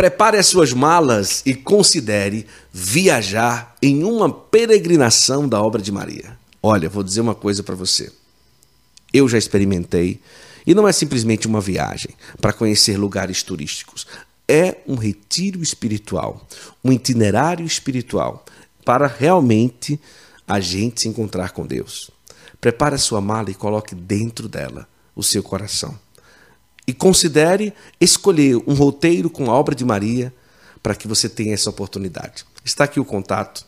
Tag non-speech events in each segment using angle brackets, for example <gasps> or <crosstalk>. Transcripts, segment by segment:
Prepare as suas malas e considere viajar em uma peregrinação da obra de Maria. Olha, vou dizer uma coisa para você. Eu já experimentei e não é simplesmente uma viagem para conhecer lugares turísticos. É um retiro espiritual, um itinerário espiritual para realmente a gente se encontrar com Deus. Prepare a sua mala e coloque dentro dela o seu coração. E considere escolher um roteiro com a obra de Maria para que você tenha essa oportunidade. Está aqui o contato.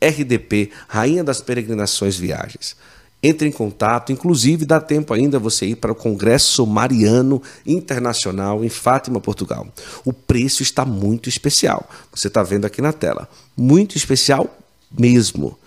RDP, Rainha das Peregrinações Viagens. Entre em contato, inclusive dá tempo ainda você ir para o Congresso Mariano Internacional em Fátima, Portugal. O preço está muito especial. Você está vendo aqui na tela. Muito especial mesmo.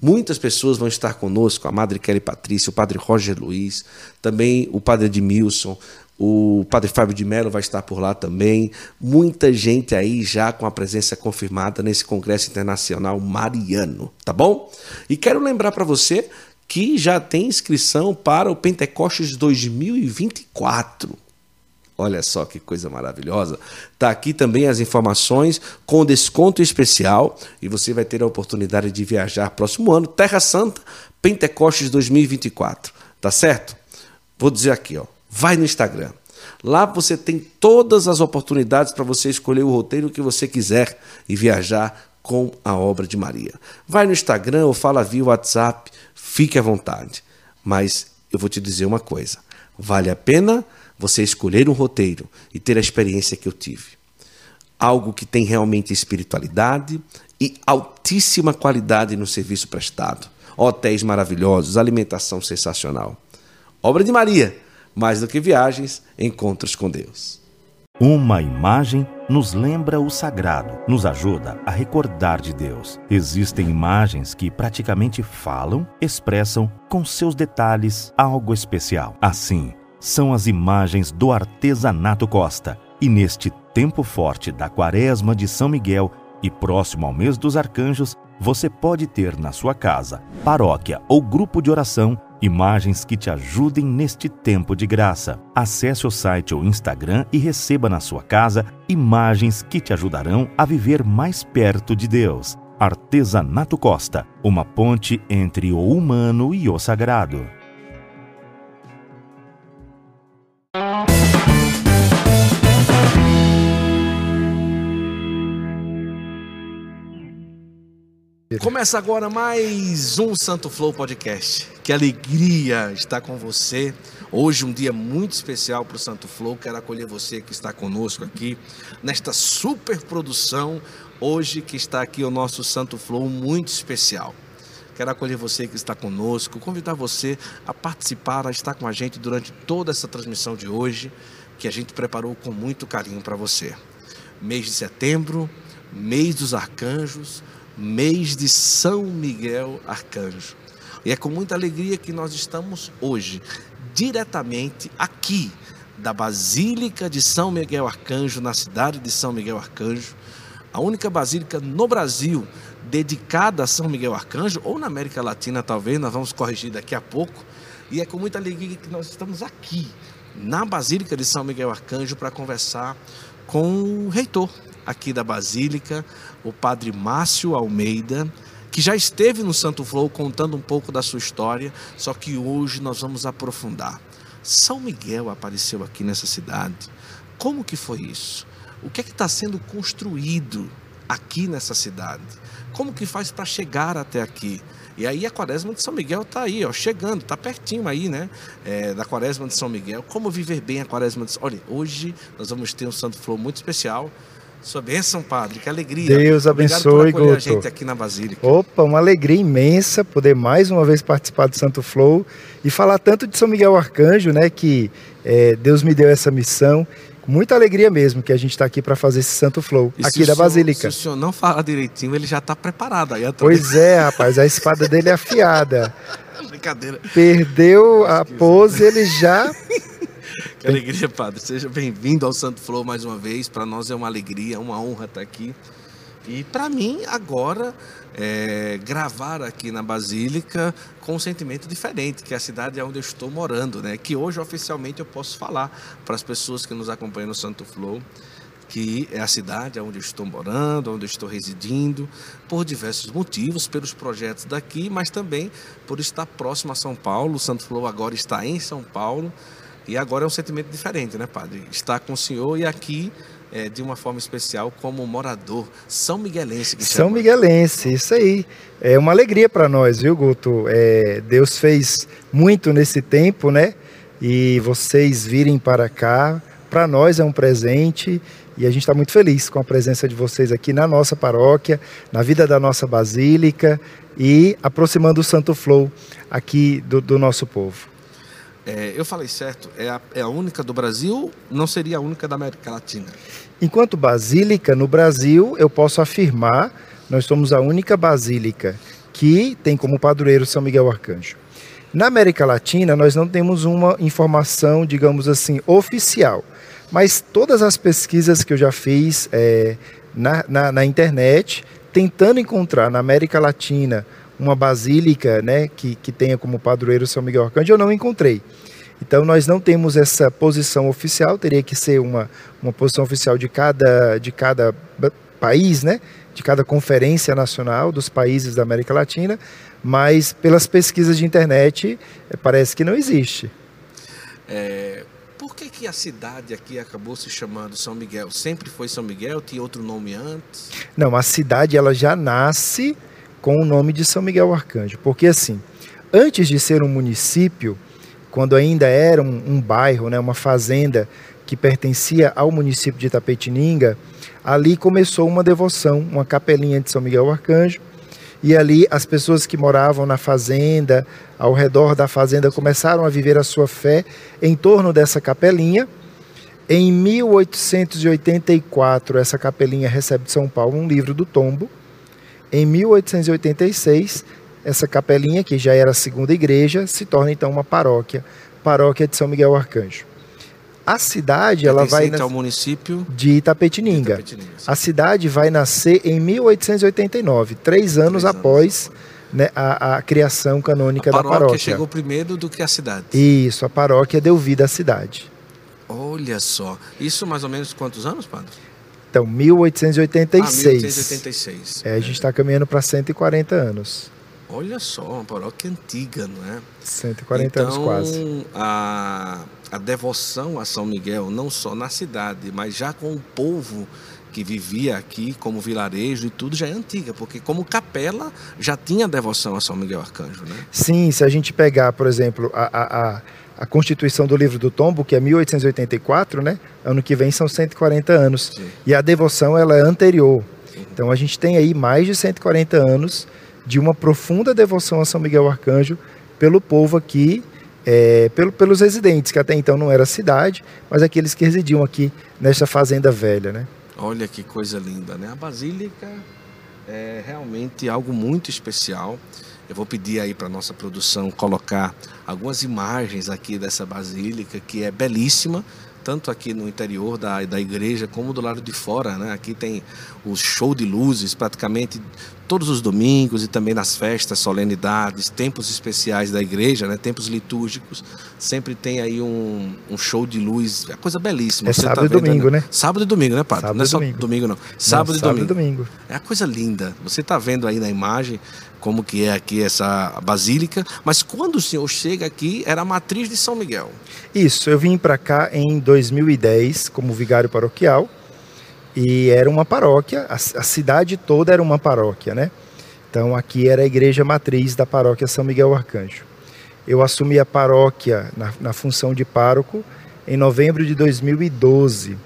Muitas pessoas vão estar conosco, a Madre Kelly Patrícia, o Padre Roger Luiz, também o Padre Edmilson, o Padre Fábio de Mello vai estar por lá também. Muita gente aí já com a presença confirmada nesse Congresso Internacional Mariano, tá bom? E quero lembrar para você que já tem inscrição para o Pentecostes 2024. Olha só que coisa maravilhosa. Tá aqui também as informações com desconto especial e você vai ter a oportunidade de viajar próximo ano, Terra Santa, Pentecostes 2024. Tá certo? Vou dizer aqui, ó. Vai no Instagram. Lá você tem todas as oportunidades para você escolher o roteiro que você quiser e viajar com a obra de Maria. Vai no Instagram ou fala via WhatsApp, fique à vontade. Mas eu vou te dizer uma coisa: vale a pena você escolher um roteiro e ter a experiência que eu tive. Algo que tem realmente espiritualidade e altíssima qualidade no serviço prestado. Hotéis maravilhosos, alimentação sensacional. Obra de Maria, mais do que viagens, encontros com Deus. Uma imagem nos lembra o sagrado, nos ajuda a recordar de Deus. Existem imagens que praticamente falam, expressam com seus detalhes algo especial. Assim, são as imagens do artesanato Costa. E neste tempo forte da Quaresma de São Miguel e próximo ao mês dos arcanjos, você pode ter na sua casa, paróquia ou grupo de oração imagens que te ajudem neste tempo de graça. Acesse o site ou Instagram e receba na sua casa imagens que te ajudarão a viver mais perto de Deus. Artesanato Costa, uma ponte entre o humano e o sagrado. Começa agora mais um Santo Flow Podcast. Que alegria estar com você. Hoje um dia muito especial para o Santo Flow. Quero acolher você que está conosco aqui nesta super produção. Hoje que está aqui o nosso Santo Flow muito especial. Quero acolher você que está conosco, convidar você a participar, a estar com a gente durante toda essa transmissão de hoje, que a gente preparou com muito carinho para você. Mês de setembro, mês dos arcanjos, mês de São Miguel Arcanjo. E é com muita alegria que nós estamos hoje, diretamente aqui, da Basílica de São Miguel Arcanjo, na cidade de São Miguel Arcanjo, a única basílica no Brasil dedicada a São Miguel Arcanjo, ou na América Latina talvez, nós vamos corrigir daqui a pouco. E é com muita alegria que nós estamos aqui, na Basílica de São Miguel Arcanjo, para conversar com o reitor aqui da Basílica, o padre Márcio Almeida, que já esteve no Santo Flow contando um pouco da sua história, só que hoje nós vamos aprofundar. São Miguel apareceu aqui nessa cidade. Como que foi isso? O que é que está sendo construído aqui nessa cidade? Como que faz para chegar até aqui? E aí a quaresma de São Miguel está aí, ó, chegando, está pertinho aí, né? É, da quaresma de São Miguel. Como viver bem a quaresma de Olha, hoje nós vamos ter um Santo Flow muito especial sua bênção, padre. Que alegria. Deus abençoe, Guto. a gente aqui na Basílica. Opa, uma alegria imensa poder mais uma vez participar do Santo Flow e falar tanto de São Miguel Arcanjo, né? Que é, Deus me deu essa missão. Muita alegria mesmo que a gente está aqui para fazer esse Santo Flow e aqui da senhor, Basílica. Se o senhor não fala direitinho, ele já está preparado aí atrás. Pois é, rapaz, a espada dele é afiada. <laughs> Brincadeira. Perdeu a pose, ele já <laughs> <laughs> Que alegria, Padre. Seja bem-vindo ao Santo Flow mais uma vez. Para nós é uma alegria, uma honra estar aqui. E para mim, agora, é, gravar aqui na Basílica com um sentimento diferente, que é a cidade onde eu estou morando, né? Que hoje oficialmente eu posso falar para as pessoas que nos acompanham no Santo Flow que é a cidade onde eu estou morando, onde eu estou residindo, por diversos motivos, pelos projetos daqui, mas também por estar próximo a São Paulo. O Santo Flow agora está em São Paulo e agora é um sentimento diferente, né, Padre? Estar com o Senhor e aqui é, de uma forma especial como morador são miguelense. São miguelense, isso aí. É uma alegria para nós, viu, Guto? É, Deus fez muito nesse tempo, né? E vocês virem para cá, para nós é um presente e a gente está muito feliz com a presença de vocês aqui na nossa paróquia, na vida da nossa basílica e aproximando o Santo Flow aqui do, do nosso povo. É, eu falei certo, é a, é a única do Brasil, não seria a única da América Latina? Enquanto basílica, no Brasil, eu posso afirmar, nós somos a única basílica que tem como padroeiro São Miguel Arcanjo. Na América Latina, nós não temos uma informação, digamos assim, oficial. Mas todas as pesquisas que eu já fiz é, na, na, na, internet, tentando encontrar na América Latina uma basílica né, que, que tenha como padroeiro São Miguel Arcanjo, eu não encontrei. Então nós não temos essa posição oficial, teria que ser uma, uma posição oficial de cada, de cada país, né? de cada conferência nacional dos países da América Latina, mas pelas pesquisas de internet é, parece que não existe. É, por que, que a cidade aqui acabou se chamando São Miguel? Sempre foi São Miguel? Tinha outro nome antes? Não, a cidade ela já nasce com o nome de São Miguel Arcanjo. Porque assim, antes de ser um município, quando ainda era um, um bairro, né, uma fazenda que pertencia ao município de Itapetininga, ali começou uma devoção, uma capelinha de São Miguel Arcanjo, e ali as pessoas que moravam na fazenda, ao redor da fazenda, começaram a viver a sua fé em torno dessa capelinha. Em 1884, essa capelinha recebe de São Paulo um livro do tombo. Em 1886, essa capelinha, que já era a segunda igreja, se torna então uma paróquia, paróquia de São Miguel Arcanjo. A cidade ela vai ao município de Itapetininga. de Itapetininga. a cidade vai nascer em 1889, três anos três após anos. Né, a, a, criação canônica da paróquia. A paróquia chegou primeiro do que a cidade. Isso, a paróquia deu vida à cidade. Olha só. Isso mais ou menos quantos anos, padre? Então, 1886. Ah, 1886. É, a gente está caminhando para 140 anos. Olha só, uma paróquia antiga, não é? 140 então, anos quase. A, a devoção a São Miguel, não só na cidade, mas já com o povo que vivia aqui como vilarejo e tudo já é antiga, porque como capela já tinha devoção a São Miguel Arcanjo, né? Sim, se a gente pegar, por exemplo, a, a, a Constituição do Livro do Tombo, que é 1884, né? Ano que vem são 140 anos. Sim. E a devoção ela é anterior. Então a gente tem aí mais de 140 anos de uma profunda devoção a São Miguel Arcanjo pelo povo aqui, é, pelo, pelos residentes, que até então não era cidade, mas aqueles que residiam aqui nesta fazenda velha, né? Olha que coisa linda, né? A Basílica é realmente algo muito especial. Eu vou pedir aí para nossa produção colocar algumas imagens aqui dessa basílica que é belíssima, tanto aqui no interior da, da igreja como do lado de fora, né? Aqui tem o show de luzes praticamente todos os domingos e também nas festas, solenidades, tempos especiais da igreja, né? tempos litúrgicos, sempre tem aí um, um show de luz, é coisa belíssima. É Você sábado tá e domingo, né? Sábado e domingo, né, Padre? Sábado não é só domingo. domingo, não. Sábado, não, e, sábado domingo. e domingo. É a coisa linda. Você está vendo aí na imagem como que é aqui essa basílica, mas quando o senhor chega aqui, era a matriz de São Miguel. Isso, eu vim para cá em 2010 como vigário paroquial, e era uma paróquia, a, a, cidade toda era uma paróquia, né? Então aqui era a igreja matriz da paróquia São Miguel Arcanjo. Eu assumi a paróquia na, na função de pároco em novembro de 2012.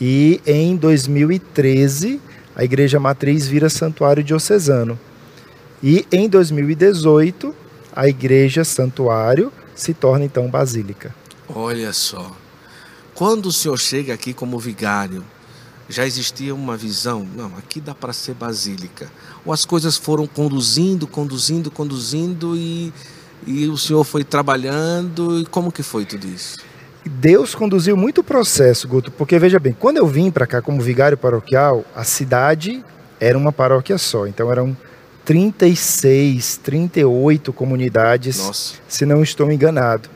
E em 2013 a igreja matriz vira santuário diocesano. E em 2018 a igreja santuário se torna então basílica. Olha só. Quando o senhor chega aqui como vigário, já existia uma visão, não, aqui dá para ser basílica. Ou as coisas foram conduzindo, conduzindo, conduzindo e, e o senhor foi trabalhando e como que foi tudo isso? Deus conduziu muito o processo, Guto, porque veja bem, quando eu vim para cá como vigário paroquial, a cidade era uma paróquia só, então eram 36, 38 comunidades, Nossa. se não estou enganado.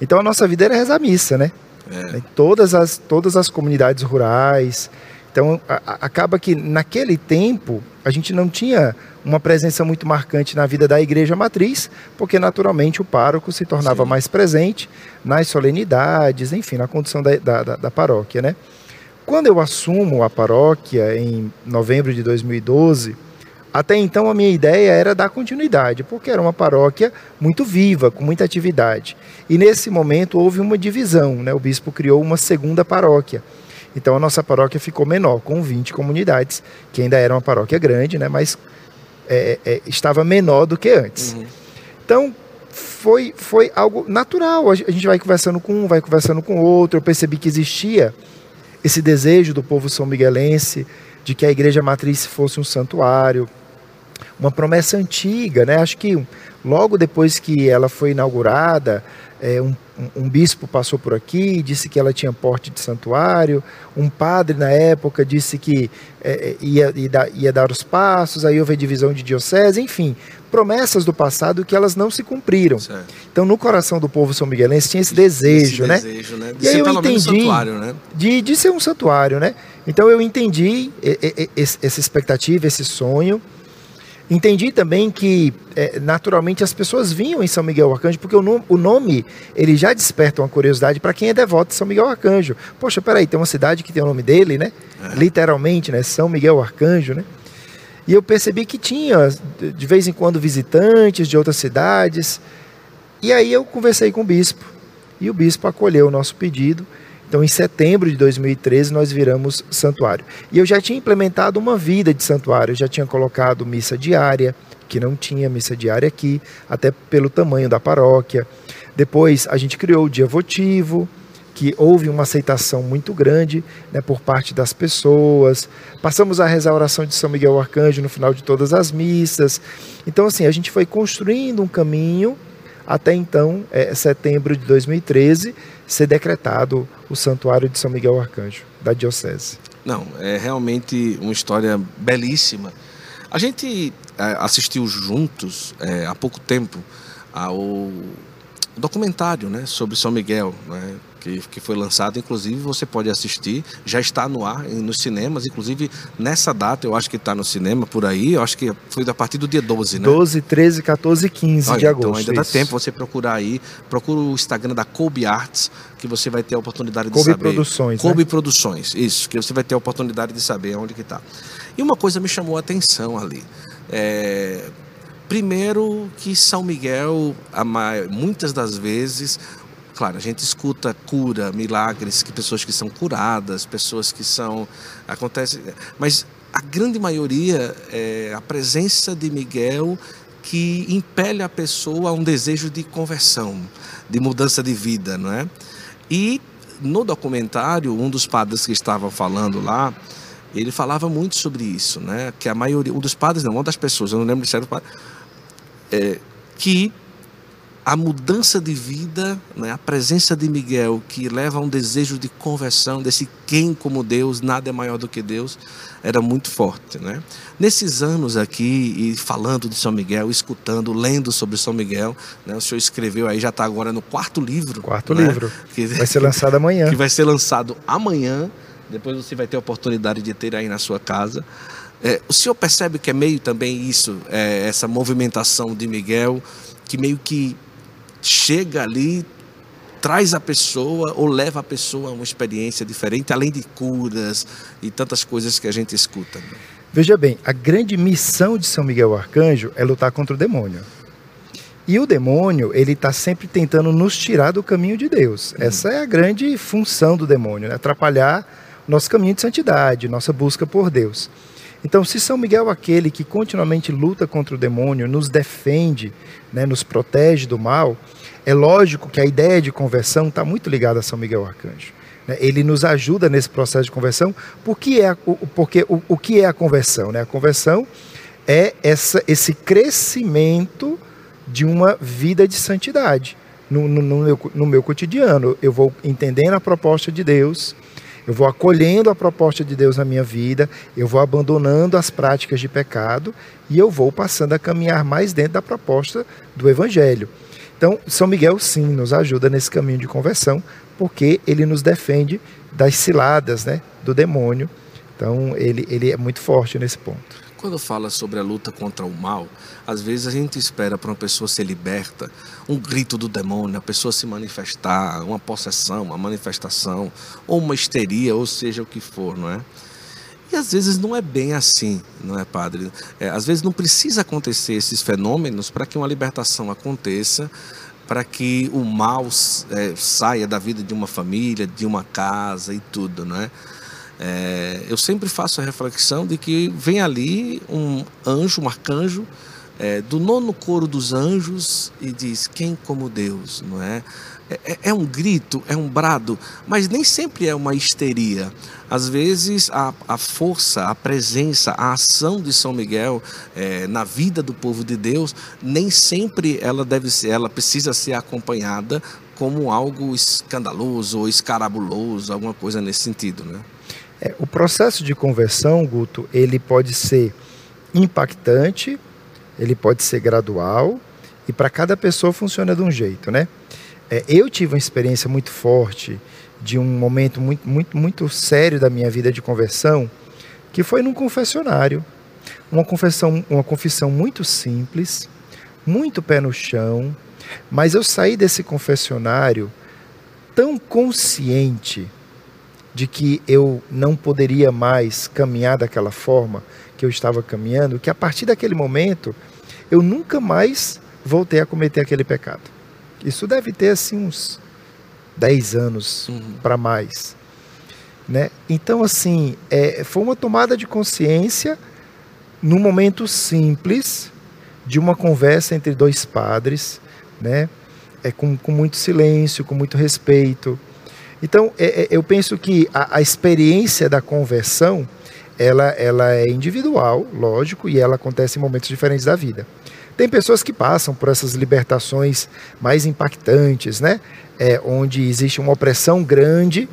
Então a nossa vida era rezar missa, né? É. Todas, as, todas as comunidades rurais. Então, a, a, acaba que naquele tempo a gente não tinha uma presença muito marcante na vida da igreja matriz, porque naturalmente o pároco se tornava Sim. mais presente nas solenidades, enfim, na condução da, da, da, da paróquia. Né? Quando eu assumo a paróquia em novembro de 2012, até então a minha ideia era dar continuidade, porque era uma paróquia muito viva, com muita atividade. E nesse momento houve uma divisão, né? o bispo criou uma segunda paróquia. Então a nossa paróquia ficou menor, com 20 comunidades, que ainda era uma paróquia grande, né? mas é, é, estava menor do que antes. Uhum. Então foi, foi algo natural. A gente vai conversando com um, vai conversando com outro. Eu percebi que existia esse desejo do povo são miguelense de que a igreja matriz fosse um santuário, uma promessa antiga, né? Acho que logo depois que ela foi inaugurada, é, um, um, bispo passou por aqui, disse que ela tinha porte de santuário. Um padre na época disse que é, é ia, ia, dar os passos. Aí houve a divisão de diocese, enfim, promessas do passado que elas não se cumpriram. Certo. Então, no coração do povo são miguelense tinha esse desejo, esse né? Desejo, né? De e eu entendi né? de, de ser um santuário, né? Então eu entendi essa expectativa, esse sonho. Entendi também que, é, naturalmente, as pessoas vinham em São Miguel Arcanjo, porque o, nome, o nome ele já desperta uma curiosidade para quem é devoto de São Miguel Arcanjo. Poxa, peraí, tem uma cidade que tem o nome dele, né? É. Literalmente, né? São Miguel Arcanjo, né? E eu percebi que tinha, de vez em quando, visitantes de outras cidades. E aí eu conversei com o bispo. E o bispo acolheu o nosso pedido então, em setembro de 2013, nós viramos santuário. E eu já tinha implementado uma vida de santuário, eu já tinha colocado missa diária, que não tinha missa diária aqui, até pelo tamanho da paróquia. Depois, a gente criou o dia votivo, que houve uma aceitação muito grande né, por parte das pessoas. Passamos a oração de São Miguel Arcanjo no final de todas as missas. Então, assim, a gente foi construindo um caminho até então, é, setembro de 2013, ser decretado o Santuário de São Miguel Arcanjo, da Diocese. Não, é realmente uma história belíssima. A gente é, assistiu juntos, é, há pouco tempo, ao documentário né, sobre São Miguel, né, que, que foi lançado, inclusive você pode assistir, já está no ar nos cinemas, inclusive nessa data eu acho que está no cinema por aí, eu acho que foi a partir do dia 12, né? 12, 13, 14 e 15 Olha, de agosto. Então ainda dá tempo você procurar aí, procura o Instagram da Kobe Arts, que você vai ter a oportunidade de Kobe saber. Produções, Kobe né? Produções, isso, que você vai ter a oportunidade de saber onde que está. E uma coisa me chamou a atenção ali, é... Primeiro que São Miguel, muitas das vezes, claro, a gente escuta cura, milagres, que pessoas que são curadas, pessoas que são acontece, mas a grande maioria é a presença de Miguel que impele a pessoa a um desejo de conversão, de mudança de vida, não é? E no documentário, um dos padres que estavam falando lá, ele falava muito sobre isso, né? Que a maioria, um dos padres, não, uma das pessoas, eu não lembro de certo padre, é, que a mudança de vida, né, a presença de Miguel, que leva a um desejo de conversão, desse quem como Deus, nada é maior do que Deus, era muito forte. Né? Nesses anos aqui, e falando de São Miguel, escutando, lendo sobre São Miguel, né, o senhor escreveu aí, já está agora no quarto livro. Quarto né, livro. Que vai ser lançado amanhã. <laughs> Que vai ser lançado amanhã. Depois você vai ter a oportunidade de ter aí na sua casa. É, o senhor percebe que é meio também isso, é, essa movimentação de Miguel, que meio que chega ali, traz a pessoa ou leva a pessoa a uma experiência diferente, além de curas e tantas coisas que a gente escuta. Né? Veja bem, a grande missão de São Miguel Arcanjo é lutar contra o demônio. E o demônio, ele está sempre tentando nos tirar do caminho de Deus. Hum. Essa é a grande função do demônio, né? atrapalhar nosso caminho de santidade, nossa busca por Deus. Então, se São Miguel é aquele que continuamente luta contra o demônio, nos defende, né, nos protege do mal, é lógico que a ideia de conversão está muito ligada a São Miguel Arcanjo. Né? Ele nos ajuda nesse processo de conversão. Por que é, porque, o, o que é a conversão? Né? A conversão é essa, esse crescimento de uma vida de santidade no, no, no, meu, no meu cotidiano. Eu vou entendendo a proposta de Deus, eu vou acolhendo a proposta de Deus na minha vida, eu vou abandonando as práticas de pecado e eu vou passando a caminhar mais dentro da proposta do Evangelho. Então, São Miguel sim nos ajuda nesse caminho de conversão, porque ele nos defende das ciladas né, do demônio. Então, ele, ele é muito forte nesse ponto. Quando fala sobre a luta contra o mal, às vezes a gente espera para uma pessoa ser liberta, um grito do demônio, a pessoa se manifestar, uma possessão, uma manifestação, ou uma histeria, ou seja o que for, não é? E às vezes não é bem assim, não é, padre? É, às vezes não precisa acontecer esses fenômenos para que uma libertação aconteça, para que o mal é, saia da vida de uma família, de uma casa e tudo, não é? É? eu sempre faço a reflexão de que vem ali um anjo, um arcanjo, é, do nono coro dos anjos e diz: Quem como Deus, não é? É, é, é um grito, é um brado, mas nem sempre é uma histeria. Às vezes a, a força, a presença, a ação de São Miguel é, na vida do povo de Deus, nem sempre ela deve ser, ela precisa ser acompanhada como algo escandaloso ou escarabuloso, alguma coisa nesse sentido, né? É, o processo de conversão, Guto, ele pode ser impactante, ele pode ser gradual e para cada pessoa funciona de um jeito, né? É, eu tive uma experiência muito forte de um momento muito, muito, muito sério da minha vida de conversão, que foi num confessionário. Uma confissão, uma confissão muito simples, muito pé no chão, mas eu saí desse confessionário tão consciente de que eu não poderia mais caminhar daquela forma que eu estava caminhando, que a partir daquele momento eu nunca mais voltei a cometer aquele pecado. Isso deve ter assim uns 10 anos uhum. para mais. Né? Então, assim, é, foi uma tomada de consciência num momento simples de uma conversa entre dois padres, né? É, com, com muito silêncio, com muito respeito. Então, é, é, eu penso que a, a, experiência da conversão, ela, ela é individual, lógico, e ela acontece em momentos diferentes da vida. Tem pessoas que passam por essas libertações mais impactantes, né? É, onde existe uma opressão grande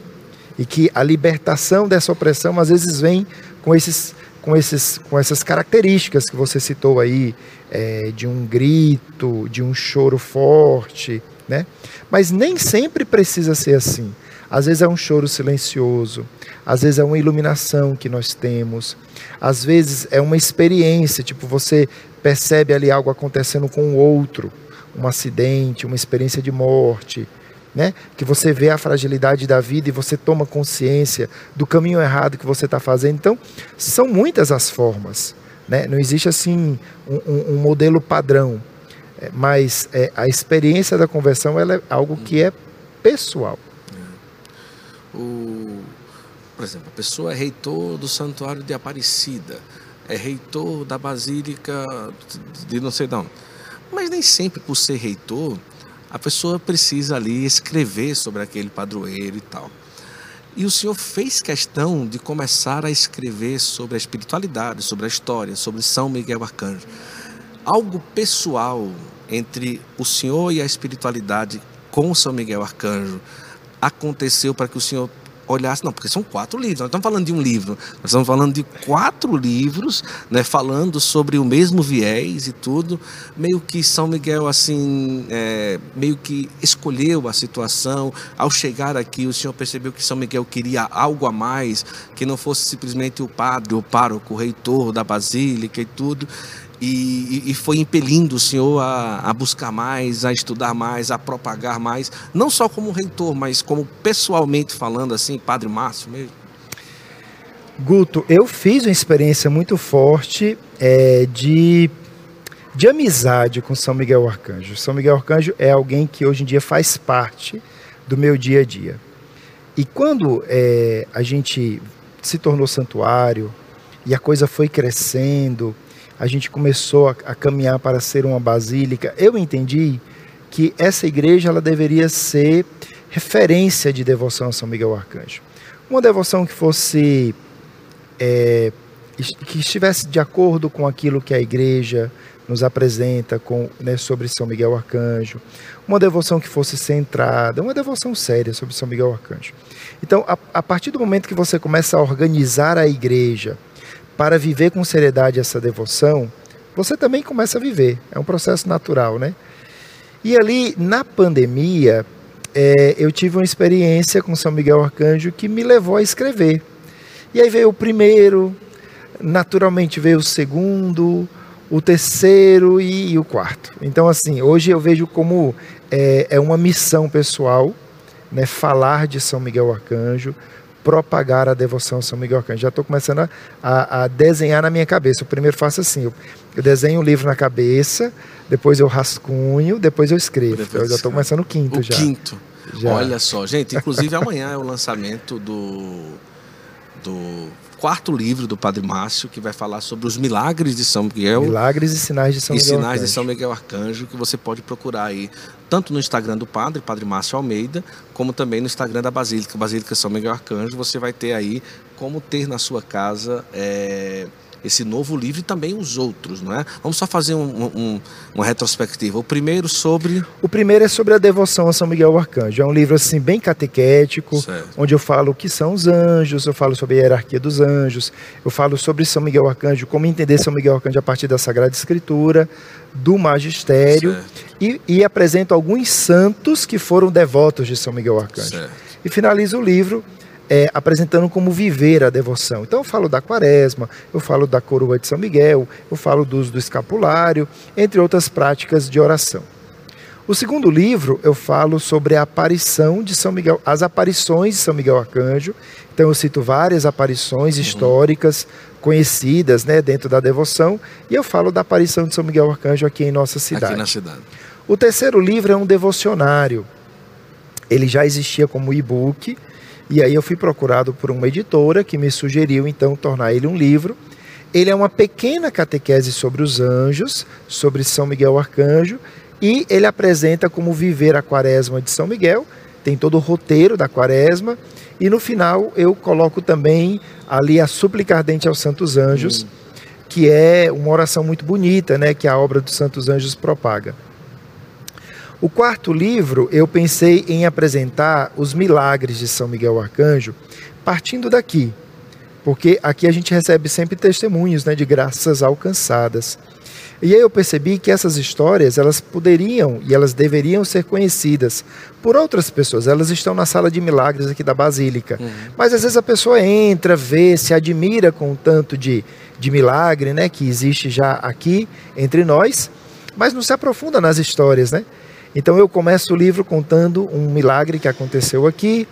e que a libertação dessa opressão às vezes vem com esses com, esses, com essas características que você citou aí, é, de um grito, de um choro forte, né? Mas nem sempre precisa ser assim. Às vezes é um choro silencioso, às vezes é uma iluminação que nós temos, às vezes é uma experiência, tipo você percebe ali algo acontecendo com o outro, um acidente, uma experiência de morte, né? Que você vê a fragilidade da vida e você toma consciência do caminho errado que você está fazendo. Então, são muitas as formas, né? Não existe assim um, um, um modelo padrão, é, mas é, a experiência da conversão é algo que é pessoal. O, por exemplo, a pessoa é reitor do Santuário de Aparecida é reitor da Basílica de não sei de onde. Mas nem sempre, por ser reitor, a pessoa precisa ali escrever sobre aquele padroeiro e tal. E o senhor fez questão de começar a escrever sobre a espiritualidade, sobre a história, sobre São Miguel Arcanjo. Algo pessoal entre o senhor e a espiritualidade com São Miguel Arcanjo aconteceu para que o senhor olhasse, não, porque são quatro livros, nós estamos falando de um livro, nós estamos falando de quatro livros, né, falando sobre o mesmo viés e tudo, meio que São Miguel, assim, é, meio que escolheu a situação, ao chegar aqui o senhor percebeu que São Miguel queria algo a mais, que não fosse simplesmente o padre, o pároco, o reitor da basílica e tudo, e, e, foi impelindo o senhor a, a, buscar mais, a estudar mais, a propagar mais, não só como reitor, mas como pessoalmente falando assim, Padre Márcio mesmo? Guto, eu fiz uma experiência muito forte é, de, de amizade com São Miguel Arcanjo. São Miguel Arcanjo é alguém que hoje em dia faz parte do meu dia a dia. E quando é, a gente se tornou santuário e a coisa foi crescendo, a gente começou a, a caminhar para ser uma basílica, eu entendi que essa igreja ela deveria ser referência de devoção a São Miguel Arcanjo. Uma devoção que fosse é, que estivesse de acordo com aquilo que a igreja nos apresenta com, né, sobre São Miguel Arcanjo, uma devoção que fosse centrada, uma devoção séria sobre São Miguel Arcanjo. Então, a, a partir do momento que você começa a organizar a igreja para viver com seriedade essa devoção, você também começa a viver. É um processo natural, né? E ali, na pandemia, é, eu tive uma experiência com São Miguel Arcanjo que me levou a escrever. E aí veio o primeiro, naturalmente veio o segundo, o terceiro e, e o quarto. Então, assim, hoje eu vejo como é, é uma missão pessoal, né, falar de São Miguel Arcanjo, propagar a devoção a São Miguel Arcanjo. Já estou começando a, a, a, desenhar na minha cabeça. Eu primeiro faço assim, eu, eu desenho o livro na cabeça, depois eu rascunho, depois eu escrevo. Depois eu já estou começando o quinto o já. quinto. Já. Olha só, gente, inclusive amanhã é o lançamento do, do quarto livro do Padre Márcio, que vai falar sobre os milagres de São Miguel. Milagres e sinais de São e Miguel. sinais Arcanjo. de São Miguel Arcanjo, que você pode procurar aí, tanto no Instagram do Padre, Padre Márcio Almeida, como também no Instagram da Basílica, Basílica São Miguel Arcanjo. Você vai ter aí como ter na sua casa. É esse novo livro e também os outros, não é? Vamos só fazer um, um, uma retrospectiva. O primeiro sobre. O primeiro é sobre a devoção a São Miguel Arcanjo. É um livro assim bem catequético, certo. onde eu falo o que são os anjos, eu falo sobre a hierarquia dos anjos, eu falo sobre São Miguel Arcanjo, como entender São Miguel Arcanjo a partir da Sagrada Escritura, do magistério e, e, apresento alguns santos que foram devotos de São Miguel Arcanjo. Certo. E finalizo o livro é, apresentando como viver a devoção. Então eu falo da quaresma, eu falo da coroa de São Miguel, eu falo do uso do escapulário, entre outras práticas de oração. O segundo livro eu falo sobre a aparição de São Miguel, as aparições de São Miguel Arcanjo. Então eu cito várias aparições uhum. históricas conhecidas, né, dentro da devoção, e eu falo da aparição de São Miguel Arcanjo aqui em nossa cidade. Aqui na cidade. O terceiro livro é um devocionário. Ele já existia como e-book, e aí eu fui procurado por uma editora que me sugeriu então tornar ele um livro. Ele é uma pequena catequese sobre os anjos, sobre São Miguel Arcanjo, e ele apresenta como viver a quaresma de São Miguel. Tem todo o roteiro da quaresma. E no final eu coloco também ali a súplica ardente aos santos anjos, hum. que é uma oração muito bonita, né, que a obra dos santos anjos propaga. O quarto livro, eu pensei em apresentar os milagres de São Miguel Arcanjo, partindo daqui, porque aqui a gente recebe sempre testemunhos né, de graças alcançadas. E aí eu percebi que essas histórias, elas poderiam e elas deveriam ser conhecidas por outras pessoas. Elas estão na sala de milagres aqui da Basílica. Uhum. Mas às vezes a pessoa entra, vê, se admira com o tanto de, de milagre né, que existe já aqui entre nós, mas não se aprofunda nas histórias, né? Então eu começo o livro contando um milagre que aconteceu aqui.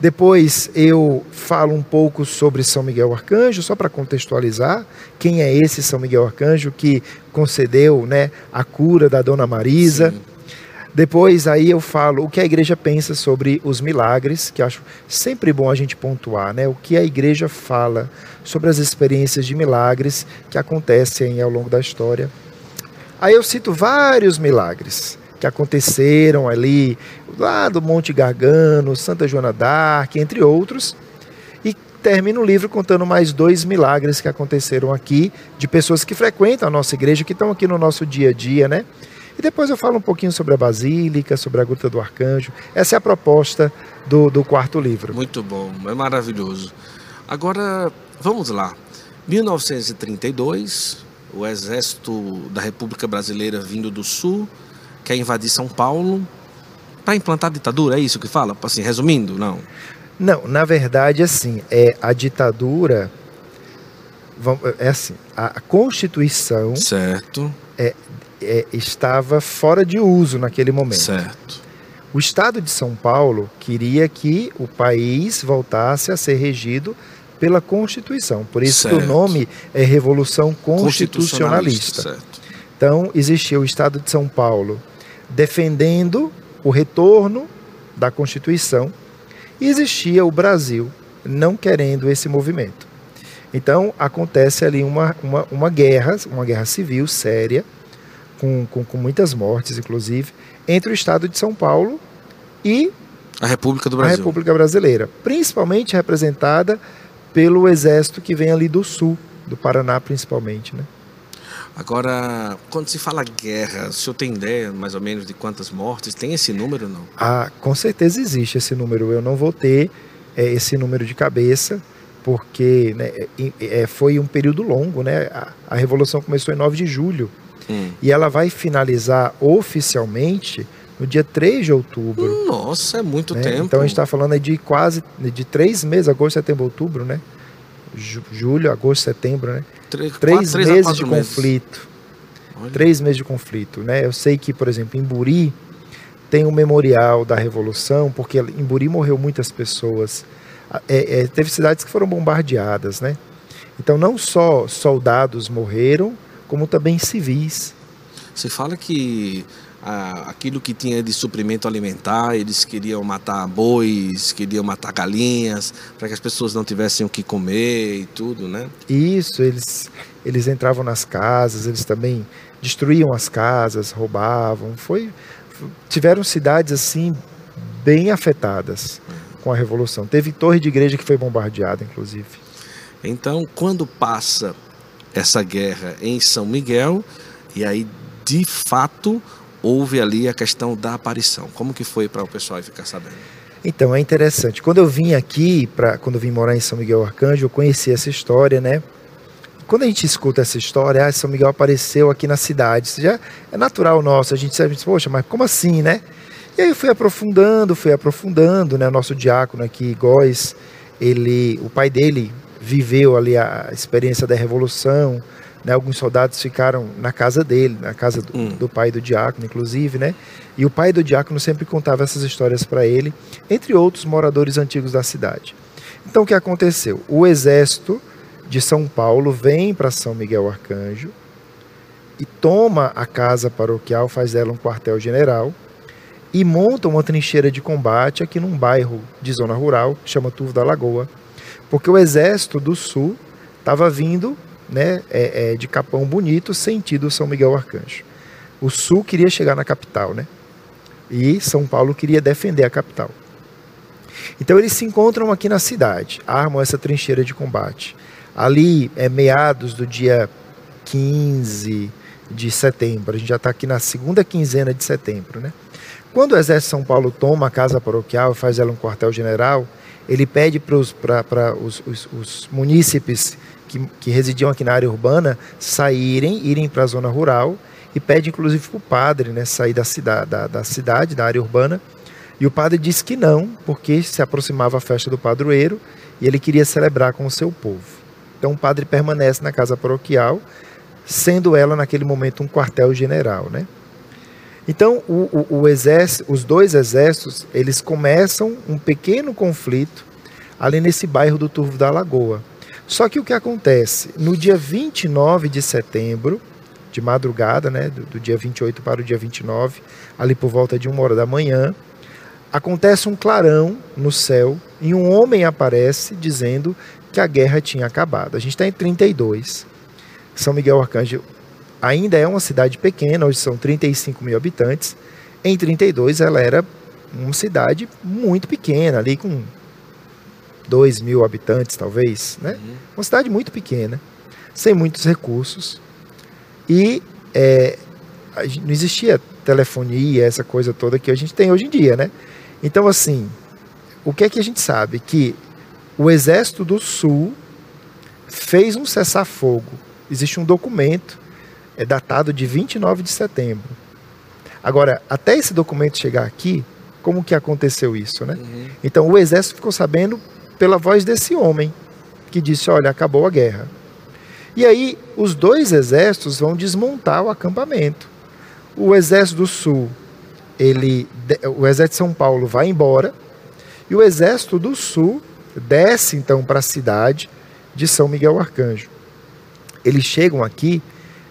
Depois eu falo um pouco sobre São Miguel Arcanjo, só para contextualizar quem é esse São Miguel Arcanjo que concedeu né, a cura da Dona Marisa. Sim. Depois aí eu falo o que a igreja pensa sobre os milagres, que acho sempre bom a gente pontuar, né? O que a igreja fala sobre as experiências de milagres que acontecem ao longo da história. Aí eu cito vários milagres que aconteceram ali, lá do Monte Gargano, Santa Joana d'Arc, entre outros. E termina o livro contando mais dois milagres que aconteceram aqui, de pessoas que frequentam a nossa igreja, que estão aqui no nosso dia a dia, né? E depois eu falo um pouquinho sobre a Basílica, sobre a Gruta do Arcanjo. Essa é a proposta do, do quarto livro. Muito bom, é maravilhoso. Agora, vamos lá. 1932, o exército da República Brasileira vindo do Sul quer invadir São Paulo para implantar a ditadura, é isso que fala? Assim, resumindo, não? Não, na verdade, assim, é a ditadura é assim, a Constituição certo. É, é, estava fora de uso naquele momento. Certo. O Estado de São Paulo queria que o país voltasse a ser regido pela Constituição. Por isso certo. que o nome é Revolução Constitucionalista. Constitucionalista então, existia o Estado de São Paulo defendendo o retorno da Constituição e existia o Brasil não querendo esse movimento. Então acontece ali uma, uma, uma guerra, uma guerra civil séria, com, com, com, muitas mortes, inclusive, entre o Estado de São Paulo e a República do Brasil. A República Brasileira, principalmente representada pelo exército que vem ali do sul, do Paraná principalmente, né? Agora, quando se fala guerra, o senhor tem ideia mais ou menos de quantas mortes? Tem esse número não? Ah, com certeza existe esse número. Eu não vou ter é, esse número de cabeça, porque né, é, é, foi um período longo, né? A, a, Revolução começou em 9 de julho. Hum. E ela vai finalizar oficialmente no dia 3 de outubro. Nossa, é muito né? tempo. Então a gente está falando de quase de três meses, agosto, setembro, outubro, né? Julho, agosto, setembro, né? Três, três quatro, meses de meses. conflito. Olha. Três meses de conflito, né? Eu sei que, por exemplo, em Buri tem um memorial da Revolução, porque em Buri morreu muitas pessoas. É, é, teve cidades que foram bombardeadas, né? Então não só soldados morreram, como também civis. Você fala que aquilo que tinha de suprimento alimentar, eles queriam matar bois, queriam matar galinhas, para que as pessoas não tivessem o que comer e tudo, né? Isso, eles, eles entravam nas casas, eles também destruíam as casas, roubavam. Foi, tiveram cidades assim bem afetadas com a revolução. Teve torre de igreja que foi bombardeada, inclusive. Então, quando passa essa guerra em São Miguel, e aí de fato houve ali a questão da aparição. Como que foi para o pessoal ficar sabendo? Então, é interessante. Quando eu vim aqui, pra, quando eu vim morar em São Miguel Arcanjo, eu conheci essa história, né? Quando a gente escuta essa história, ah, São Miguel apareceu aqui na cidade, isso já é natural nosso, a gente sabe, poxa, mas como assim, né? E aí eu fui aprofundando, fui aprofundando, né? O nosso diácono aqui, Góis, ele, o pai dele viveu ali a experiência da Revolução, né? Alguns soldados ficaram na casa dele, na casa do, hum. do pai do diácono, inclusive, né? E o pai do diácono sempre contava essas histórias para ele, entre outros moradores antigos da cidade. Então o que aconteceu? O exército de São Paulo vem para São Miguel Arcanjo e toma a casa paroquial, faz dela um quartel-general e monta uma trincheira de combate aqui num bairro de zona rural, chama Turvo da Lagoa, porque o exército do sul estava vindo né, é, é, de Capão Bonito, sentido São Miguel Arcanjo. O sul queria chegar na capital, né? E São Paulo queria defender a capital. Então eles se encontram aqui na cidade, armam essa trincheira de combate. Ali é meados do dia 15 de setembro, a gente já está aqui na segunda quinzena de setembro, né? Quando o Exército de São Paulo toma a casa paroquial faz ela um quartel-general, ele pede para os, os, os munícipes que, que, residiam aqui na área urbana saírem, irem para a zona rural e pede inclusive para o padre né, sair da cidade, da, da, cidade, da área urbana. E o padre disse que não, porque se aproximava a festa do padroeiro e ele queria celebrar com o seu povo. Então o padre permanece na casa paroquial, sendo ela naquele momento um quartel-general, né? Então, o, o, o exército, os dois exércitos, eles começam um pequeno conflito ali nesse bairro do Turvo da Lagoa. Só que o que acontece? No dia 29 de setembro, de madrugada, né, do, do dia 28 para o dia 29, ali por volta de uma hora da manhã, acontece um clarão no céu e um homem aparece dizendo que a guerra tinha acabado. A gente está em 32. São Miguel Arcanjo ainda é uma cidade pequena, hoje são 35 mil habitantes. Em 32 ela era uma cidade muito pequena, ali com 2 mil habitantes talvez, né? Uhum. Uma cidade muito pequena, sem muitos recursos. E é, não existia telefonia, essa coisa toda que a gente tem hoje em dia, né? Então, assim, o que é que a gente sabe? Que o Exército do Sul fez um cessar-fogo. Existe um documento é datado de 29 de setembro. Agora, até esse documento chegar aqui, como que aconteceu isso, né? Uhum. Então, o exército ficou sabendo pela voz desse homem que disse: "Olha, acabou a guerra". E aí, os dois exércitos vão desmontar o acampamento. O exército do Sul, ele, o exército de São Paulo vai embora e o exército do Sul desce então para a cidade de São Miguel Arcanjo. Eles chegam aqui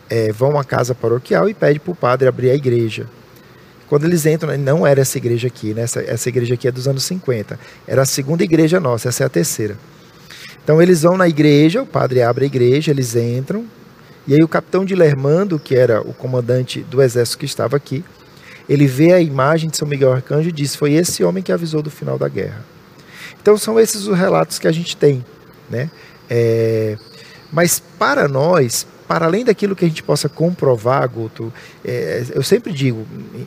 é, vão à casa paroquial e pedem para o padre abrir a igreja. Quando eles entram, né, não era essa igreja aqui, né? essa, essa igreja aqui é dos anos 50. Era a segunda igreja nossa, essa é a terceira. Então eles vão na igreja, o padre abre a igreja, eles entram, e aí o capitão de Lermando, que era o comandante do exército que estava aqui, ele vê a imagem de São Miguel Arcanjo e diz: Foi esse homem que avisou do final da guerra. Então são esses os relatos que a gente tem. Né? É, mas para nós, para além daquilo que a gente possa comprovar, Guto, é, eu sempre digo,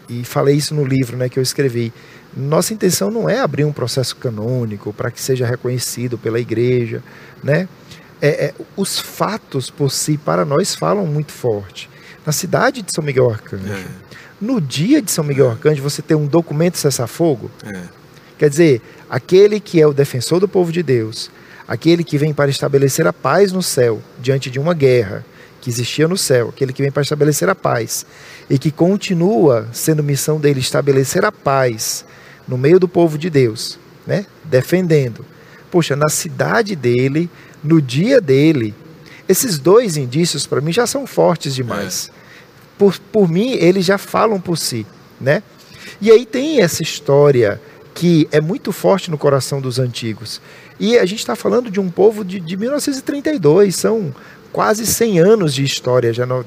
e falei isso no livro né, que eu escrevi, nossa intenção não é abrir um processo canônico para que seja reconhecido pela igreja. Né? É, é, os fatos por si, para nós, falam muito forte. na cidade de São Miguel Arcanjo. É. No dia de São Miguel Arcanjo, você tem um documento cessar-fogo. É. Quer dizer, aquele que é o defensor do povo de Deus, aquele que vem para estabelecer a paz no céu diante de uma guerra que existia no céu, aquele que vem para estabelecer a paz e que continua sendo missão dele estabelecer a paz no meio do povo de Deus, né? Defendendo. Poxa, na cidade dele, no dia dele, esses dois indícios para mim já são fortes demais. É. Por, por mim, eles já falam por si, né? E aí tem essa história que é muito forte no coração dos antigos. E a gente está falando de um povo de, de 1932, são quase 100 anos de história, já no,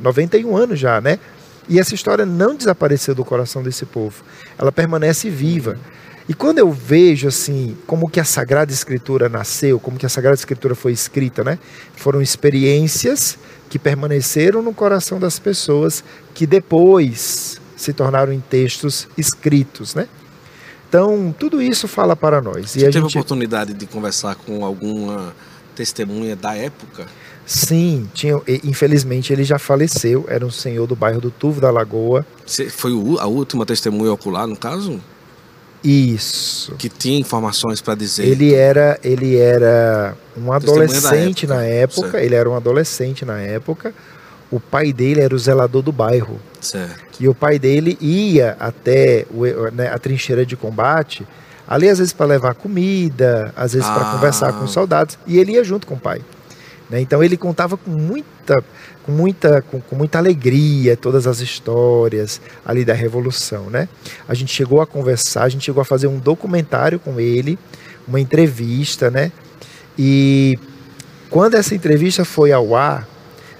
91 anos já, né? E essa história não desapareceu do coração desse povo. Ela permanece viva. E quando eu vejo assim, como que a Sagrada Escritura nasceu, como que a Sagrada Escritura foi escrita, né? Foram experiências que permaneceram no coração das pessoas que depois se tornaram em textos escritos, né? Então, tudo isso fala para nós. Você e a teve gente... oportunidade de conversar com alguma testemunha da época? Sim, tinha, infelizmente ele já faleceu, era um senhor do bairro do Tuvo da Lagoa. Você foi a última testemunha ocular, no caso? Isso. Que tinha informações para dizer. Ele era, ele era um adolescente época. na época. Certo. Ele era um adolescente na época. O pai dele era o zelador do bairro. Certo. E o pai dele ia até o, né, a trincheira de combate, ali às vezes para levar comida, às vezes ah. para conversar com os soldados. E ele ia junto com o pai. Né? Então ele contava com muita, com muita, com, com, muita alegria todas as histórias ali da revolução, né? A gente chegou a conversar, a gente chegou a fazer um documentário com ele, uma entrevista, né? E quando essa entrevista foi ao ar,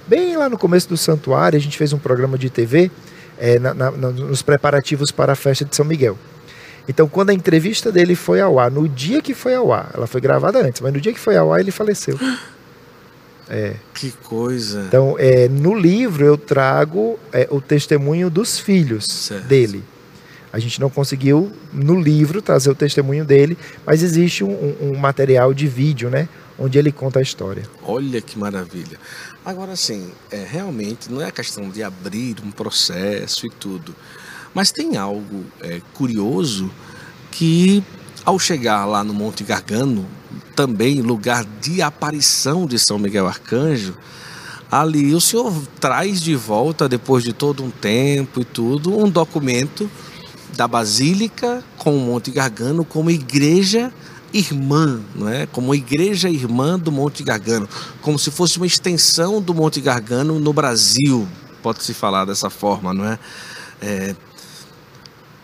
bem lá no começo do santuário, a gente fez um programa de TV é, na, na, nos preparativos para a festa de São Miguel. Então, quando a entrevista dele foi ao ar, no dia que foi ao ar, ela foi gravada antes, mas no dia que foi ao ar ele faleceu. <gasps> É. Que coisa. Então, é, no livro eu trago é, o testemunho dos filhos certo. dele. A gente não conseguiu no livro trazer o testemunho dele, mas existe um, um, material de vídeo, né, onde ele conta a história. Olha que maravilha. Agora, sim, é, realmente não é a questão de abrir um processo e tudo, mas tem algo é, curioso que ao chegar lá no Monte Gargano, também lugar de aparição de São Miguel Arcanjo, ali o senhor traz de volta, depois de todo um tempo e tudo, um documento da Basílica com o Monte Gargano como igreja irmã, não é? Como igreja irmã do Monte Gargano, como se fosse uma extensão do Monte Gargano no Brasil, pode-se falar dessa forma, não é? é?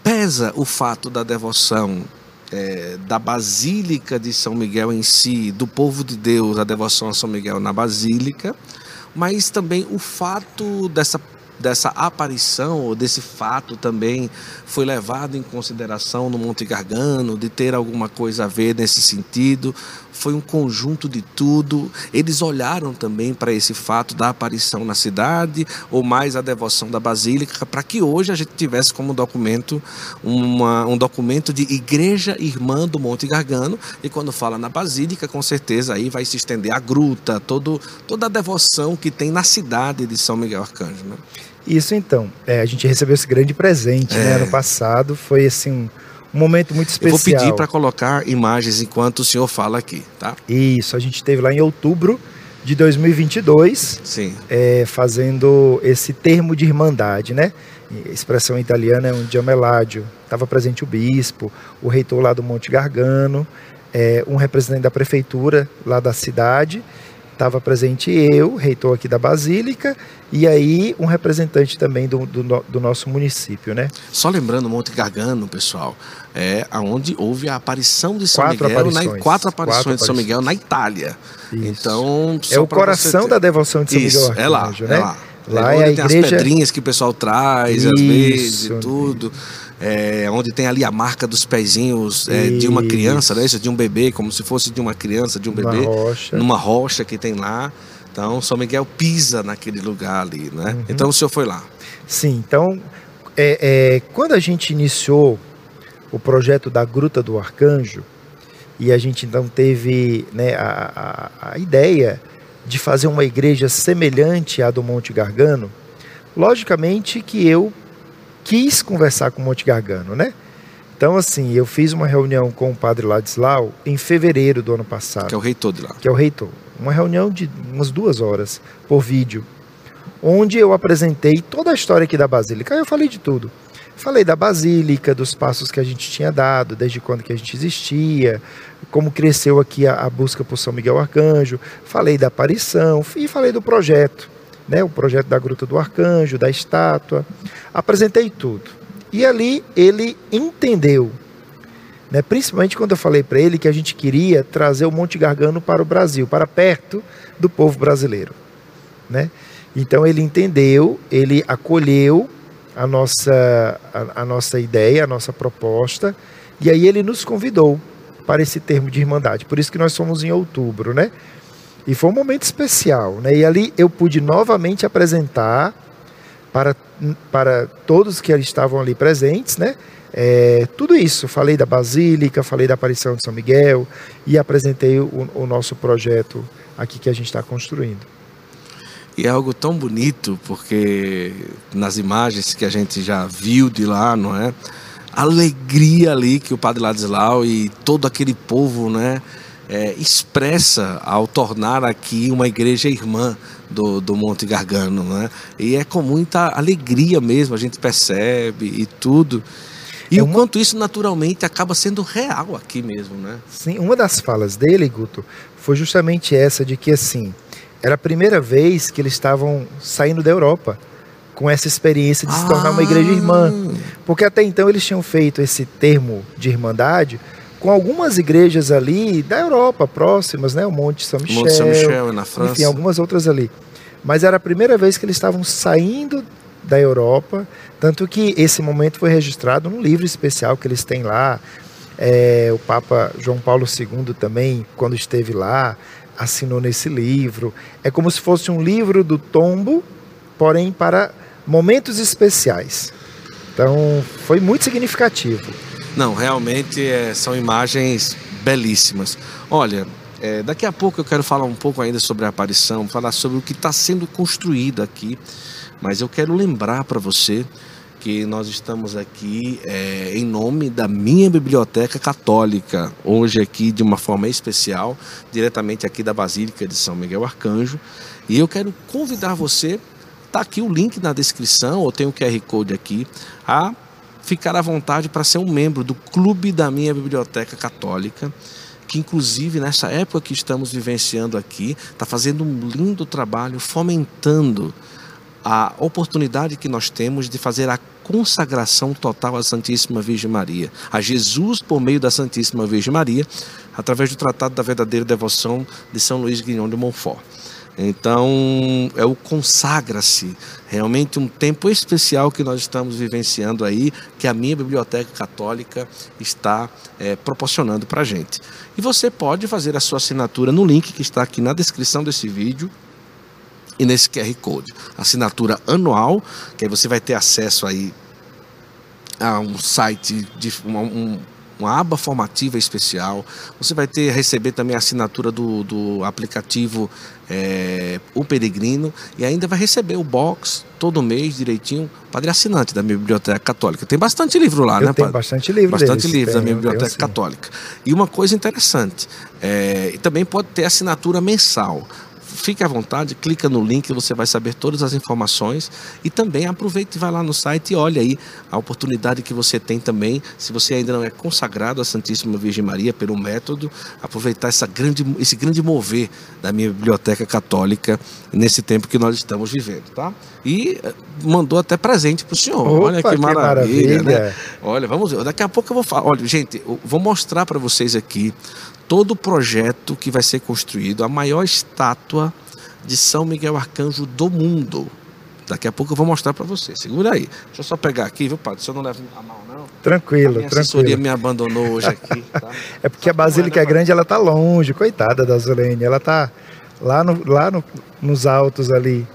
Pesa o fato da devoção é, da Basílica de São Miguel em si, do povo de Deus, a devoção a São Miguel na Basílica, mas também o fato dessa dessa aparição ou desse fato também foi levado em consideração no Monte Gargano, de ter alguma coisa a ver nesse sentido? Foi um conjunto de tudo. Eles olharam também para esse fato da aparição na cidade, ou mais a devoção da Basílica, para que hoje a gente tivesse como documento uma, um documento de Igreja Irmã do Monte Gargano. E quando fala na Basílica, com certeza aí vai se estender a gruta, todo, toda a devoção que tem na cidade de São Miguel Arcanjo. Né? Isso então, é, a gente recebeu esse grande presente né, é. né, ano passado, foi assim um, um momento muito especial. Eu vou pedir para colocar imagens enquanto o senhor fala aqui, tá? Isso, a gente teve lá em outubro de 2022, Sim. É, fazendo esse termo de irmandade, né? expressão italiana é um diameládio. Estava presente o bispo, o reitor lá do Monte Gargano, é, um representante da prefeitura lá da cidade estava presente eu, reitor aqui da Basílica, e aí um representante também do, do, do nosso município, né? Só lembrando, Monte Gargano, pessoal, é aonde houve a aparição de São quatro Miguel, aparições, na, quatro aparições quatro de São Miguel na Itália. Isso. Então, é o coração ter... da devoção de São Isso, Miguel Arcanjo, é lá, né? É lá. Lá é, é a igreja... tem as pedrinhas que o pessoal traz, Isso, às vezes, e tudo. É, onde tem ali a marca dos pezinhos é, de uma criança, né? Isso, de um bebê, como se fosse de uma criança, de um bebê. Rocha. Numa rocha que tem lá. Então, São Miguel pisa naquele lugar ali, né? Uhum. Então, o senhor foi lá. Sim, então, é, é, quando a gente iniciou o projeto da Gruta do Arcanjo, e a gente então teve né, a, a, a ideia de fazer uma igreja semelhante à do Monte Gargano, logicamente que eu quis conversar com o Monte Gargano, né? Então, assim, eu fiz uma reunião com o padre Ladislau em fevereiro do ano passado. Que é o reitor de lá. Que é o reitor. Uma reunião de umas duas horas por vídeo, onde eu apresentei toda a história aqui da Basílica. Aí eu falei de tudo. Falei da Basílica, dos passos que a gente tinha dado, desde quando que a gente existia, como cresceu aqui a, a busca por São Miguel Arcanjo. Falei da aparição e falei do projeto, né? o projeto da Gruta do Arcanjo, da estátua. Apresentei tudo. E ali ele entendeu, né? principalmente quando eu falei para ele que a gente queria trazer o Monte Gargano para o Brasil, para perto do povo brasileiro. Né? Então ele entendeu, ele acolheu a nossa, a, a nossa ideia, a nossa proposta, e aí ele nos convidou para esse termo de irmandade. Por isso que nós somos em outubro, né? E foi um momento especial, né? E ali eu pude novamente apresentar para, para todos que estavam ali presentes, né? É, tudo isso, falei da Basílica, falei da aparição de São Miguel e apresentei o, o nosso projeto aqui que a gente está construindo. E é algo tão bonito, porque nas imagens que a gente já viu de lá, não é? A alegria ali que o Padre Ladislau e todo aquele povo, né? É, expressa ao tornar aqui uma igreja irmã do, do Monte Gargano, né? E é com muita alegria mesmo, a gente percebe e tudo. E é uma... o quanto isso naturalmente acaba sendo real aqui mesmo, né? Sim, uma das falas dele, Guto, foi justamente essa de que assim, era a primeira vez que eles estavam saindo da Europa com essa experiência de se tornar uma igreja irmã. Ah. Porque até então eles tinham feito esse termo de irmandade com algumas igrejas ali da Europa, próximas, né? O Monte São Michel. Monte São Michel, na França. Enfim, algumas outras ali. Mas era a primeira vez que eles estavam saindo da Europa, tanto que esse momento foi registrado num livro especial que eles têm lá. É, o Papa João Paulo II também, quando esteve lá, assinou nesse livro. É como se fosse um livro do tombo, porém para momentos especiais. Então, foi muito significativo. Não, realmente é, são imagens belíssimas. Olha, é, daqui a pouco eu quero falar um pouco ainda sobre a aparição, falar sobre o que está sendo construído aqui, mas eu quero lembrar para você que nós estamos aqui é, em nome da minha biblioteca católica, hoje aqui de uma forma especial, diretamente aqui da Basílica de São Miguel Arcanjo. E eu quero convidar você, está aqui o link na descrição, ou tem o QR Code aqui, a ficar à vontade para ser um membro do clube da minha biblioteca católica que inclusive nessa época que estamos vivenciando aqui, está fazendo um lindo trabalho fomentando a oportunidade que nós temos de fazer a consagração total à Santíssima Virgem Maria, a Jesus por meio da Santíssima Virgem Maria, através do Tratado da Verdadeira Devoção de São Luís Guignon de Montfort. Então, é o consagra-se, realmente um tempo especial que nós estamos vivenciando aí, que a minha biblioteca católica está é, proporcionando para a gente. E você pode fazer a sua assinatura no link que está aqui na descrição desse vídeo, e nesse QR Code. Assinatura anual, que aí você vai ter acesso aí a um site de uma, um, uma aba formativa especial. Você vai ter receber também a assinatura do, do aplicativo é, O Peregrino e ainda vai receber o box todo mês direitinho, padre assinante da minha biblioteca católica. Tem bastante livro lá, Eu né, tenho bastante livro Bastante livro da minha biblioteca católica. E uma coisa interessante, é, e também pode ter assinatura mensal fique à vontade, clica no link, você vai saber todas as informações e também aproveite e vai lá no site e olha aí a oportunidade que você tem também, se você ainda não é consagrado à Santíssima Virgem Maria pelo método, aproveitar essa grande, esse grande mover da minha biblioteca católica nesse tempo que nós estamos vivendo, tá? E eh, mandou até presente para o senhor. Opa, olha que, que maravilha, maravilha, né? Olha, vamos ver. Daqui a pouco eu vou falar. Olha, gente, eu vou mostrar para vocês aqui todo o projeto que vai ser construído, a maior estátua de São Miguel Arcanjo do mundo. Daqui a pouco eu vou mostrar para você. Segura aí. Deixa eu só pegar aqui, viu, padre? Se eu não leva a mão, não. Tranquilo, a minha tranquilo. me abandonou hoje aqui. Tá? <laughs> é porque a Basílica é, né, grande, ela tá longe, coitada da Zulene. Ela tá lá, no, lá no, nos altos ali.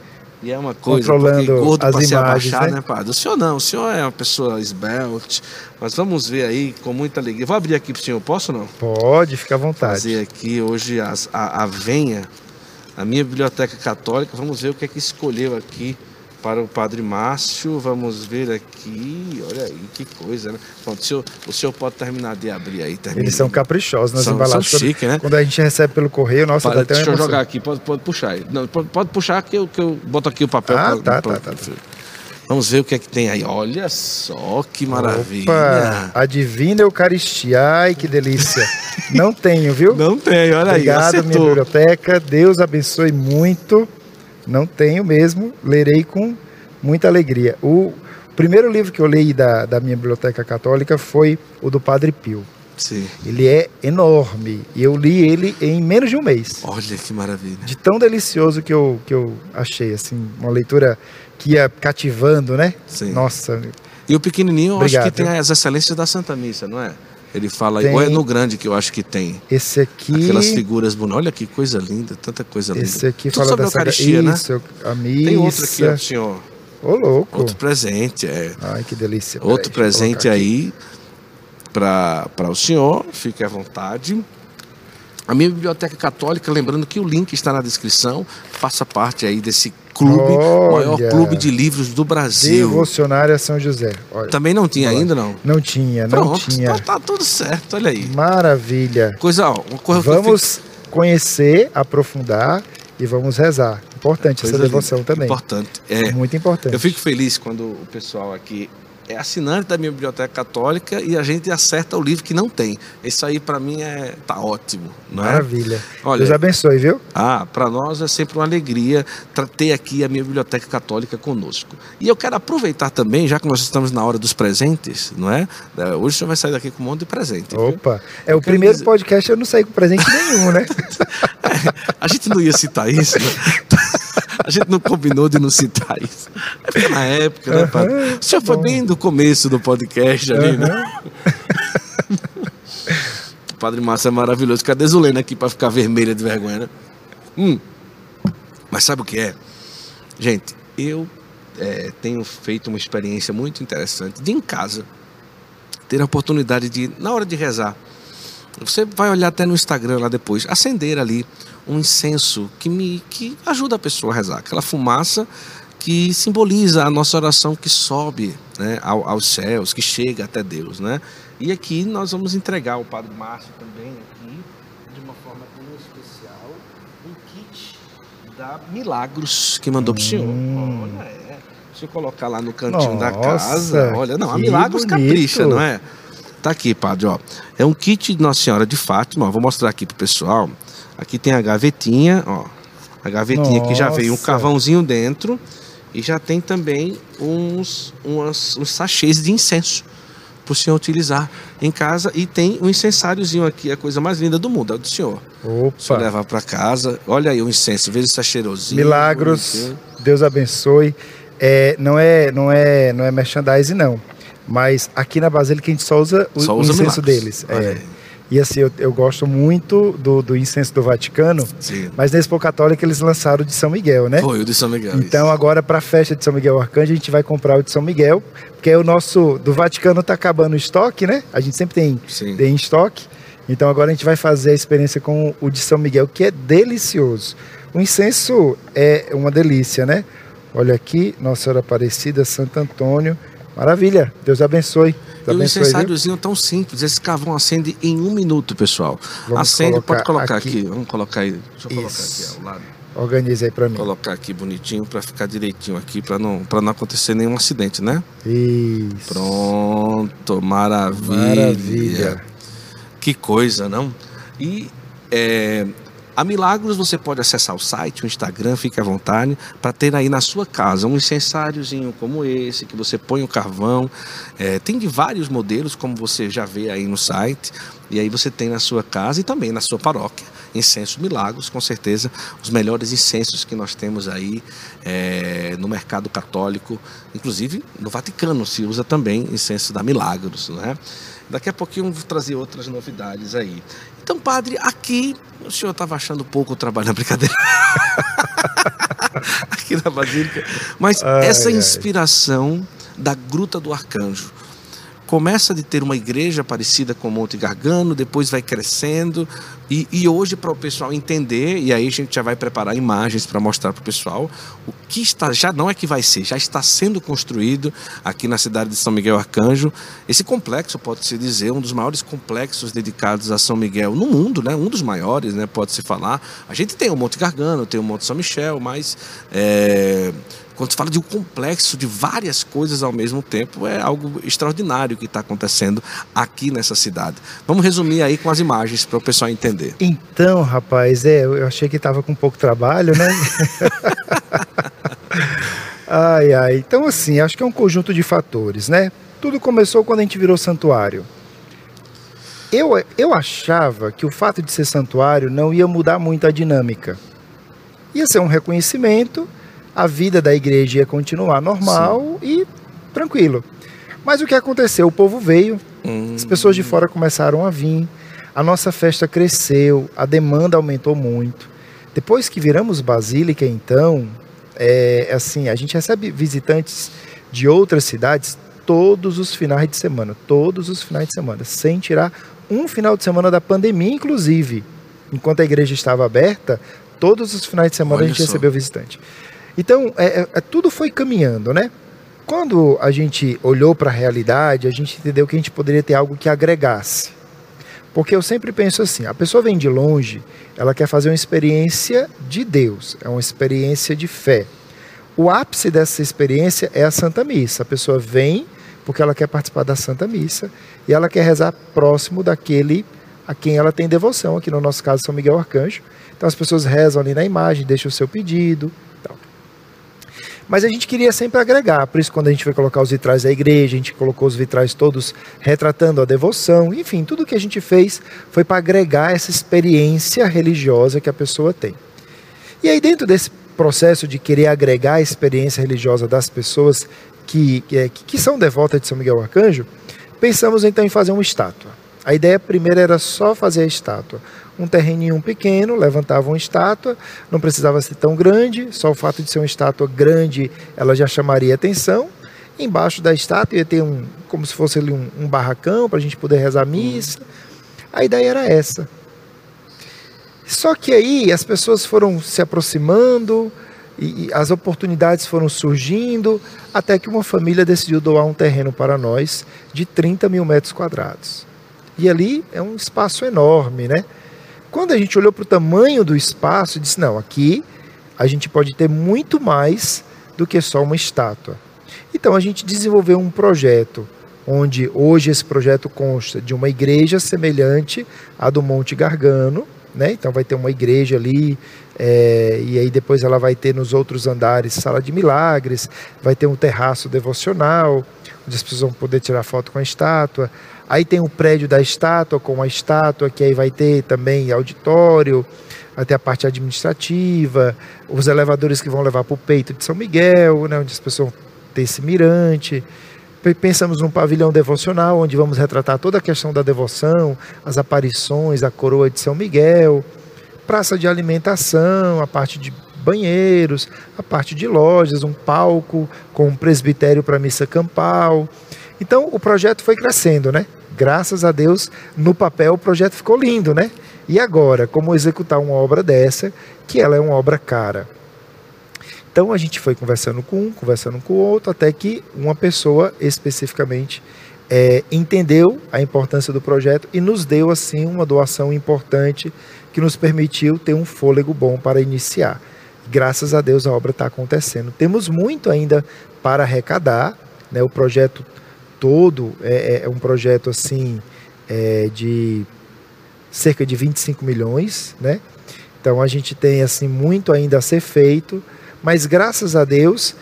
E é uma coisa, controlando gordo as imagens, abaixar, né? né, padre? O senhor não, o senhor é uma pessoa esbelte, mas vamos ver aí com muita alegria. Vou abrir aqui para o senhor, posso não? Pode, fica à vontade. Fazer aqui hoje as, a, a venha A minha biblioteca católica, vamos ver o que é que escolheu aqui para o Padre Márcio. Vamos ver aqui. Olha aí, que coisa, né? O, senhor, o senhor pode terminar de abrir aí. Termina. Eles são caprichosos nas São- embalagens. são Quando- chique, né? Quando a gente recebe pelo correio, nossa, Para, deixa eu jogar aqui, pode, pode puxar aí. Não, pode, pode puxar que eu, que eu boto aqui o papel. Ah, pra- tá, pra- tá, tá, Vamos ver o que é que tem aí. Olha só que maravilha. Opa, a Divina Eucaristia, ai que delícia. <laughs> Não tenho, viu? Não tem, olha aí. Obrigado, minha biblioteca. Deus abençoe muito. Não tenho mesmo. Lerei com muita alegria. O primeiro livro que eu li da, da minha biblioteca católica foi o do Padre Pio. Sim. Ele é enorme e eu li ele em menos de um mês. Olha que maravilha. De tão delicioso que eu, que eu achei, assim, uma leitura que ia cativando, né? Sim. Nossa, E o pequenininho, eu Obrigado, acho que tem as excelências da Santa Missa, não é? Ele fala, Tem. igual é no grande que eu acho que tem. esse aqui. Aquelas figuras bonitas. Olha que coisa linda, tanta coisa linda. Esse aqui Tudo fala da Eucaristia, né? Isso, a missa. Tem outro aqui, ó, senhor. Ô, louco. Outro presente, é. Ai, que delícia. Outro Peraí, presente aí para o senhor, fique à vontade. A minha biblioteca católica, lembrando que o link está na descrição, faça parte aí desse clube, o maior Olha. clube de livros do Brasil. Devocionária São José. Olha, Também não tinha ainda, não? não tinha, não Pronto, tinha. Tá, tá tudo certo, olha aí. Maravilha. Coisa, uma coisa Vamos conhecer, aprofundar e vamos rezar. Importante fico- essa devoção linda, também. Importante. É, Muito importante. eu fico feliz quando o pessoal aqui é assinante da minha biblioteca católica e a gente acerta o livro que não tem. Isso aí para mim é tá ótimo, não é? Maravilha. Olha, Deus abençoe, viu? Ah, para nós é sempre uma alegria ter aqui a minha biblioteca católica conosco. E eu quero aproveitar também, já que nós estamos na hora dos presentes, não é? É, Hoje o senhor vai sair daqui com um monte de presente. viu? Opa. É o primeiro dizer- podcast eu não saí com presente nenhum, né? <laughs> A gente não ia citar isso, né? <laughs> <laughs> A gente não combinou de não citar isso. É porque na época, né, padre? O senhor foi bem do começo do podcast ali, né? O <laughs> Padre Márcio é maravilhoso. Cadê Zulena aqui para ficar vermelha de vergonha, né? Hum. Mas sabe o que é? Gente, eu é, tenho feito uma experiência muito interessante de em casa ter a oportunidade de, na hora de rezar, você vai olhar até no Instagram lá depois, acender ali um incenso que me que ajuda a pessoa a rezar, aquela fumaça que simboliza a nossa oração que sobe né, ao- aos céus, que chega até Deus, né? E aqui nós vamos entregar ao Padre Márcio também aqui, de uma forma tão especial, um kit da Milagros que mandou para o senhor. Olha, é. Se eu colocar lá no cantinho da Hum. Nossa, casa, olha, não, a Milagros bonito. capricha, não é? Tá aqui, padre, ó. É um kit de Nossa Senhora de Fátima, ó. Vou mostrar aqui pro pessoal. Aqui tem a gavetinha, ó. A gavetinha que já veio um Nossa. carvãozinho dentro e já tem também uns, umas, uns sachês de incenso para o senhor utilizar em casa e tem um incensáriozinho aqui, a coisa mais linda do mundo, é o do senhor. O senhor Opa. levar para casa, olha aí o incenso, veja se tá cheirosinho. Milagros. bonitinho. Deus abençoe. É, não é, não é, não é merchandising não. Mas aqui na Basílica a gente só usa o, Só usa incenso Milagros. deles. É. E assim, eu, eu gosto muito do, do incenso do Vaticano, Sim. mas na Expo Católica eles lançaram o de São Miguel, né? Foi o de São Miguel. Então agora para a festa de São Miguel Arcanjo a gente vai comprar o de São Miguel, porque é o nosso do Vaticano tá acabando o estoque, né? A gente sempre tem, Sim. tem em estoque. Então agora a gente vai fazer a experiência com o de São Miguel, que é delicioso. O incenso é uma delícia, né? Olha aqui, Nossa Senhora Aparecida, Santo Antônio. Maravilha. Deus abençoe. Deus E o incensáriozinho tão simples, esse carvão acende em um minuto, pessoal. Vamos acende, pode colocar colocar aqui. aqui. Vamos colocar aí. Deixa eu colocar Isso. aqui ao lado. Organiza aí para mim. Colocar aqui bonitinho para ficar direitinho aqui, para não, pra não acontecer nenhum acidente, né? Isso. Pronto, maravilha. Maravilha. Que coisa, não? E é, a Milagros você pode acessar o site, o Instagram, fique à vontade, para ter aí na sua casa um incensáriozinho como esse, que você põe o carvão. É, tem de vários modelos, como você já vê aí no site. E aí você tem na sua casa e também na sua paróquia. Incenso Milagros, com certeza, os melhores incensos que nós temos aí é, no mercado católico. Inclusive no Vaticano se usa também incenso da Milagros, né? Daqui a pouquinho eu vou trazer outras novidades aí. Então, padre, aqui o senhor estava achando pouco o trabalho na brincadeira. <laughs> aqui na Basílica. Mas Ai, essa ai. inspiração da Gruta do Arcanjo, começa de ter uma igreja parecida com Monte Gargano, depois vai crescendo. E, e hoje, para o pessoal entender, e aí a gente já vai preparar imagens para mostrar para o pessoal o que está, já não é que vai ser, já está sendo construído aqui na cidade de São Miguel Arcanjo. Esse complexo, pode-se dizer, um dos maiores complexos dedicados a São Miguel no mundo, né? um dos maiores, né? pode-se falar. A gente tem o Monte Gargano, tem o Monte São Michel, mas. É quando se fala de um complexo de várias coisas ao mesmo tempo, é algo extraordinário que está acontecendo aqui nessa cidade. Vamos resumir aí com as imagens para o pessoal entender. Então, rapaz, é, eu achei que estava com pouco trabalho, né? <laughs> ai, ai. Então, assim, acho que é um conjunto de fatores, né? Tudo começou quando a gente virou santuário. Eu, eu achava que o fato de ser santuário não ia mudar muito a dinâmica. Ia ser um reconhecimento a vida da igreja ia continuar normal Sim. e tranquilo. Mas o que aconteceu? O povo veio, hum. as pessoas de fora começaram a vir, a nossa festa cresceu, a demanda aumentou muito. Depois que viramos Basílica, então, é assim, a gente recebe visitantes de outras cidades todos os finais de semana, todos os finais de semana, sem tirar um final de semana da pandemia, inclusive. Enquanto a igreja estava aberta, todos os finais de semana Olha a gente só. recebeu visitante. Então, é, é, é, tudo foi caminhando, né? Quando a gente olhou para a realidade, a gente entendeu que a gente poderia ter algo que agregasse. Porque eu sempre penso assim: a pessoa vem de longe, ela quer fazer uma experiência de Deus, é uma experiência de fé. O ápice dessa experiência é a Santa Missa. A pessoa vem porque ela quer participar da Santa Missa e ela quer rezar próximo daquele a quem ela tem devoção, aqui no nosso caso São Miguel Arcanjo. Então as pessoas rezam ali na imagem, deixam o seu pedido, mas a gente queria sempre agregar, por isso quando a gente foi colocar os vitrais da igreja, a gente colocou os vitrais todos retratando a devoção, enfim, tudo que a gente fez foi para agregar essa experiência religiosa que a pessoa tem. E aí dentro desse processo de querer agregar a experiência religiosa das pessoas que, que, que são devotas de São Miguel Arcanjo, pensamos então em fazer uma estátua. A ideia primeira era só fazer a estátua um terreninho pequeno, levantava uma estátua, não precisava ser tão grande, só o fato de ser uma estátua grande ela já chamaria atenção. Embaixo da estátua ia ter um, como se fosse ali um, um barracão para a gente poder rezar missa. A ideia era essa. Só que aí as pessoas foram se aproximando e, e as oportunidades foram surgindo, até que uma família decidiu doar um terreno para nós de 30 mil metros quadrados. E ali é um espaço enorme, né? Quando a gente olhou para o tamanho do espaço, disse: não, aqui a gente pode ter muito mais do que só uma estátua. Então a gente desenvolveu um projeto, onde hoje esse projeto consta de uma igreja semelhante à do Monte Gargano, né? Então vai ter uma igreja ali, é, e aí depois ela vai ter nos outros andares sala de milagres, vai ter um terraço devocional, onde as pessoas vão poder tirar foto com a estátua. Aí tem o prédio da estátua com a estátua, que aí vai ter também auditório, até a parte administrativa, os elevadores que vão levar para o peito de São Miguel, né, onde as pessoas ter esse mirante. Pensamos num pavilhão devocional, onde vamos retratar toda a questão da devoção, as aparições, a coroa de São Miguel, praça de alimentação, a parte de banheiros, a parte de lojas, um palco com um presbitério para missa campal. Então o projeto foi crescendo, né? Graças a Deus, no papel o projeto ficou lindo, né? E agora, como executar uma obra dessa, que ela é uma obra cara? Então a gente foi conversando com um, conversando com o outro, até que uma pessoa especificamente é, entendeu a importância do projeto e nos deu assim uma doação importante que nos permitiu ter um fôlego bom para iniciar. Graças a Deus a obra está acontecendo. Temos muito ainda para arrecadar, né? O projeto todo é, é, é um projeto assim é, de cerca de 25 milhões, né? Então a gente tem assim muito ainda a ser feito, mas graças a Deus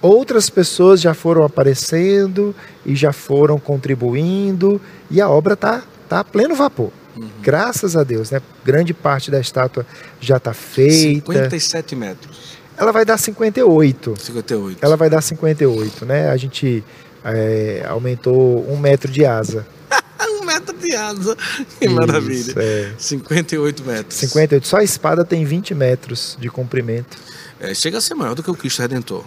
outras pessoas já foram aparecendo e já foram contribuindo e a obra tá tá a pleno vapor. Uhum. Graças a Deus, né? Grande parte da estátua já está feita. 57 metros. Ela vai dar 58. 58. Ela vai dar 58, né? A gente é, aumentou um metro de asa. <laughs> um metro de asa. Que Isso, maravilha. É. 58 metros. 58. Só a espada tem 20 metros de comprimento. É, chega a ser maior do que o Cristo Redentor.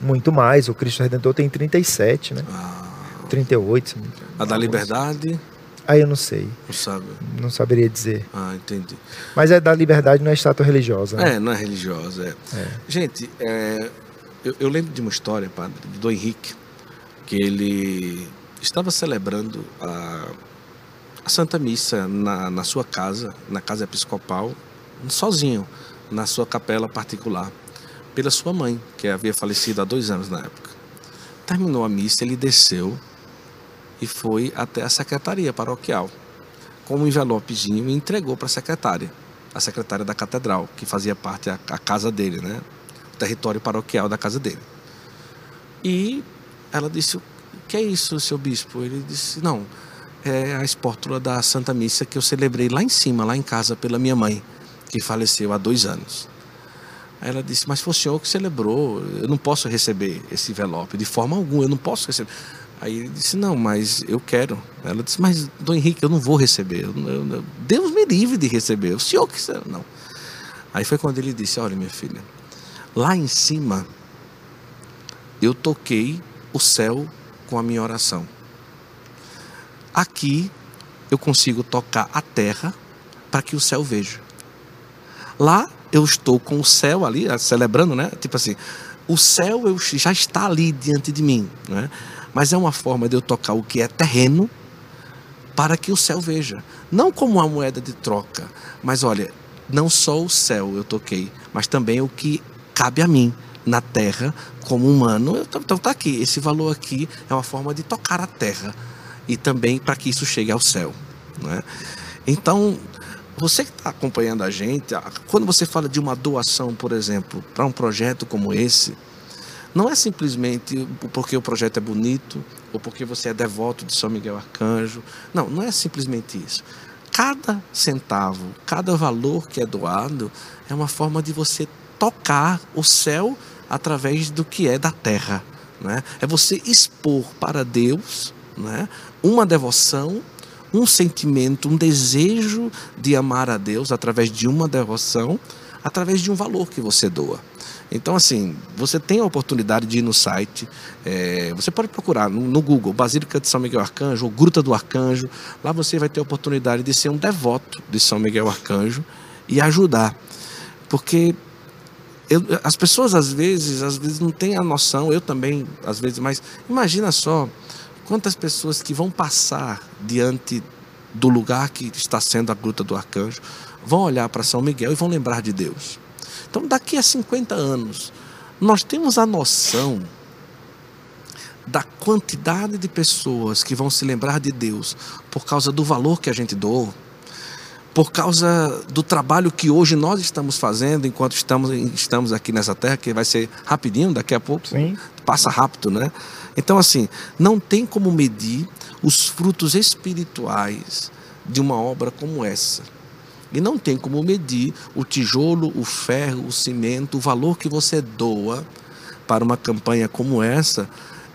Muito mais. O Cristo Redentor tem 37, né? Ah. 38. A da liberdade? Aí eu não sei. Não sabe? Não saberia dizer. Ah, entendi. Mas é da liberdade, não é estátua religiosa. Né? É, não é religiosa. É. É. Gente, é, eu, eu lembro de uma história, padre, do Henrique, que ele estava celebrando a, a Santa Missa na, na sua casa, na casa episcopal, sozinho, na sua capela particular, pela sua mãe, que havia falecido há dois anos na época. Terminou a missa, ele desceu e foi até a secretaria paroquial com um envelopezinho e entregou para a secretária, a secretária da catedral, que fazia parte a, a casa dele, né? O território paroquial da casa dele. E ela disse: O que é isso, seu bispo? Ele disse: Não, é a espórtula da Santa Missa que eu celebrei lá em cima, lá em casa, pela minha mãe, que faleceu há dois anos. Aí ela disse: Mas foi o senhor que celebrou, eu não posso receber esse envelope, de forma alguma, eu não posso receber. Aí ele disse: Não, mas eu quero. Ela disse: Mas, Dom Henrique, eu não vou receber. Eu, eu, Deus me livre de receber. O senhor que. Não. Aí foi quando ele disse: Olha, minha filha, lá em cima eu toquei o céu com a minha oração. Aqui eu consigo tocar a terra para que o céu veja. Lá eu estou com o céu ali, celebrando, né? Tipo assim, o céu eu, já está ali diante de mim, né? mas é uma forma de eu tocar o que é terreno para que o céu veja. Não como uma moeda de troca, mas olha, não só o céu eu toquei, mas também o que cabe a mim na terra como humano. Então está aqui, esse valor aqui é uma forma de tocar a terra e também para que isso chegue ao céu. Né? Então, você que está acompanhando a gente, quando você fala de uma doação, por exemplo, para um projeto como esse, não é simplesmente porque o projeto é bonito ou porque você é devoto de São Miguel Arcanjo. Não, não é simplesmente isso. Cada centavo, cada valor que é doado é uma forma de você tocar o céu através do que é da terra. Né? É você expor para Deus né, uma devoção, um sentimento, um desejo de amar a Deus através de uma devoção, através de um valor que você doa. Então, assim, você tem a oportunidade de ir no site, é, você pode procurar no, no, Google Basílica de São Miguel Arcanjo ou Gruta do Arcanjo. Lá você vai ter a oportunidade de ser um devoto de São Miguel Arcanjo e ajudar. Porque eu, as pessoas às vezes, às vezes não têm a noção, eu também, às vezes, mas imagina só quantas pessoas que vão passar diante do lugar que está sendo a Gruta do Arcanjo, vão olhar para São Miguel e vão lembrar de Deus. Então, daqui a 50 anos, nós temos a noção da quantidade de pessoas que vão se lembrar de Deus por causa do valor que a gente doou, por causa do trabalho que hoje nós estamos fazendo enquanto estamos, estamos aqui nessa terra, que vai ser rapidinho, daqui a pouco, Sim. passa rápido, né? Então, assim, não tem como medir os frutos espirituais de uma obra como essa. E não tem como medir o tijolo, o ferro, o cimento, o valor que você doa para uma campanha como essa,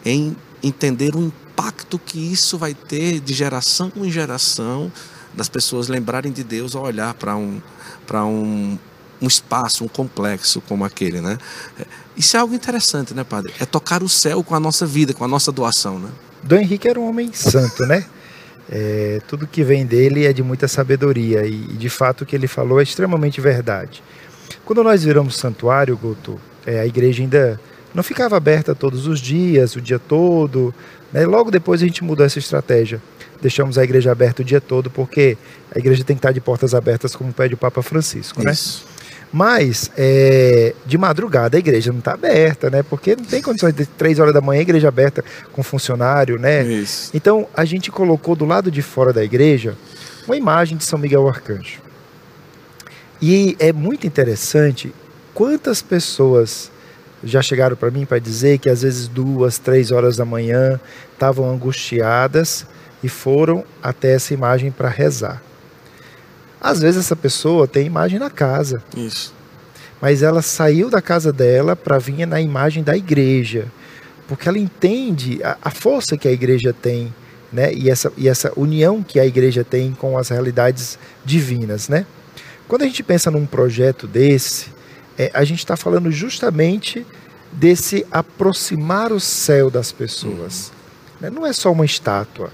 em entender o impacto que isso vai ter de geração em geração, das pessoas lembrarem de Deus ao olhar para um, para um, um espaço, um complexo como aquele, né? Isso é algo interessante, né, padre? É tocar o céu com a nossa vida, com a nossa doação, né? Dom Henrique era um homem santo, né? É, tudo que vem dele é de muita sabedoria e, de fato, o que ele falou é extremamente verdade. Quando nós viramos santuário, Guto, é, a igreja ainda não ficava aberta todos os dias, o dia todo. Né? Logo depois a gente mudou essa estratégia. Deixamos a igreja aberta o dia todo, porque a igreja tem que estar de portas abertas, como pede o Papa Francisco. Né? Isso. Mas é, de madrugada a igreja não está aberta, né? Porque não tem condições de três horas da manhã a igreja aberta com funcionário, né? Isso. Então a gente colocou do lado de fora da igreja uma imagem de São Miguel Arcanjo. E é muito interessante quantas pessoas já chegaram para mim para dizer que às vezes duas, três horas da manhã estavam angustiadas e foram até essa imagem para rezar. Às vezes essa pessoa tem imagem na casa. Isso. Mas ela saiu da casa dela para vir na imagem da igreja. Porque ela entende a, a, força que a igreja tem, né? E essa, e essa união que a igreja tem com as realidades divinas, né? Quando a gente pensa num projeto desse, é, a gente está falando justamente desse aproximar o céu das pessoas. Né? Não é só uma estátua,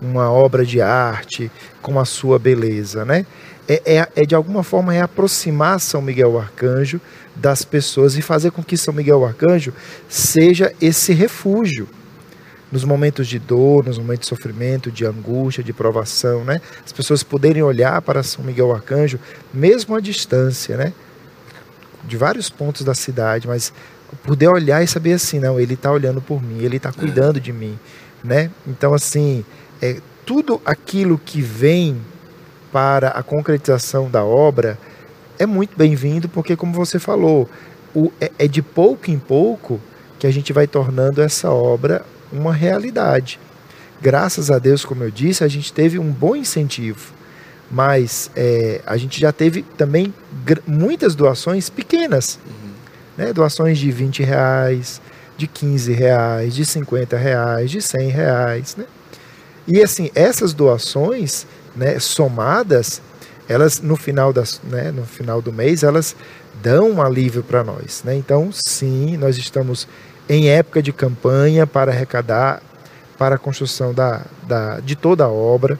uma obra de arte com a sua beleza, né? É, é, é, de alguma forma é aproximar São Miguel Arcanjo das pessoas e fazer com que São Miguel Arcanjo seja esse refúgio nos momentos de dor, nos momentos de sofrimento, de angústia, de provação, né? As pessoas poderem olhar para São Miguel Arcanjo, mesmo à distância, né? De vários pontos da cidade, mas poder olhar e saber assim, não, ele está olhando por mim, ele está cuidando de mim, né? Então, assim, é, tudo aquilo que vem para a concretização da obra é muito bem-vindo, porque, como você falou, o, é, é de pouco em pouco que a gente vai tornando essa obra uma realidade. Graças a Deus, como eu disse, a gente teve um bom incentivo, mas é, a gente já teve também muitas doações pequenas, uhum. né? doações de 20 reais, de 15 reais, de 50 reais, de 100 reais. Né? E assim, essas doações né, somadas, elas no final, das, né, no final do mês, elas dão um alívio para nós. Né? Então, sim, nós estamos em época de campanha para arrecadar para a construção da, da, de toda a obra.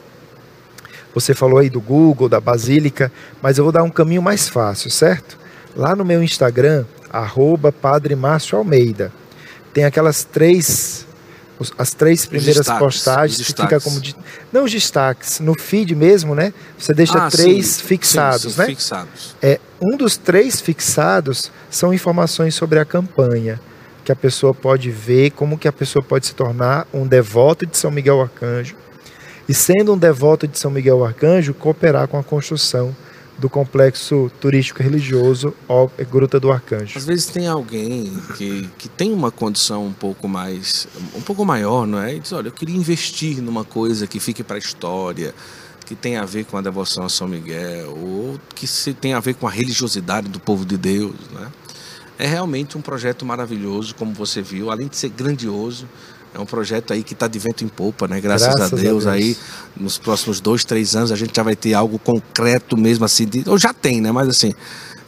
Você falou aí do Google, da Basílica, mas eu vou dar um caminho mais fácil, certo? Lá no meu Instagram, arroba Padre Márcio Almeida, tem aquelas três, as três primeiras destaques, postagens que fica como de, não os destaques, no feed mesmo, né? Você deixa ah, três sim, fixados, sim, sim, né? Fixados. É um dos três fixados são informações sobre a campanha que a pessoa pode ver, como que a pessoa pode se tornar um devoto de São Miguel Arcanjo e sendo um devoto de São Miguel Arcanjo, cooperar com a construção do complexo turístico religioso Gruta do Arcanjo. Às vezes tem alguém que, que tem uma condição um pouco mais, um pouco maior, não é? E diz, olha, eu queria investir numa coisa que fique para a história, que tem a ver com a devoção a São Miguel, ou que se tem a ver com a religiosidade do povo de Deus, né? É realmente um projeto maravilhoso, como você viu, além de ser grandioso, é um projeto aí que está de vento em polpa, né? Graças, Graças a, Deus, a, Deus, aí nos próximos dois, três anos a gente já vai ter algo concreto mesmo assim, de, ou já tem, né? Mas assim,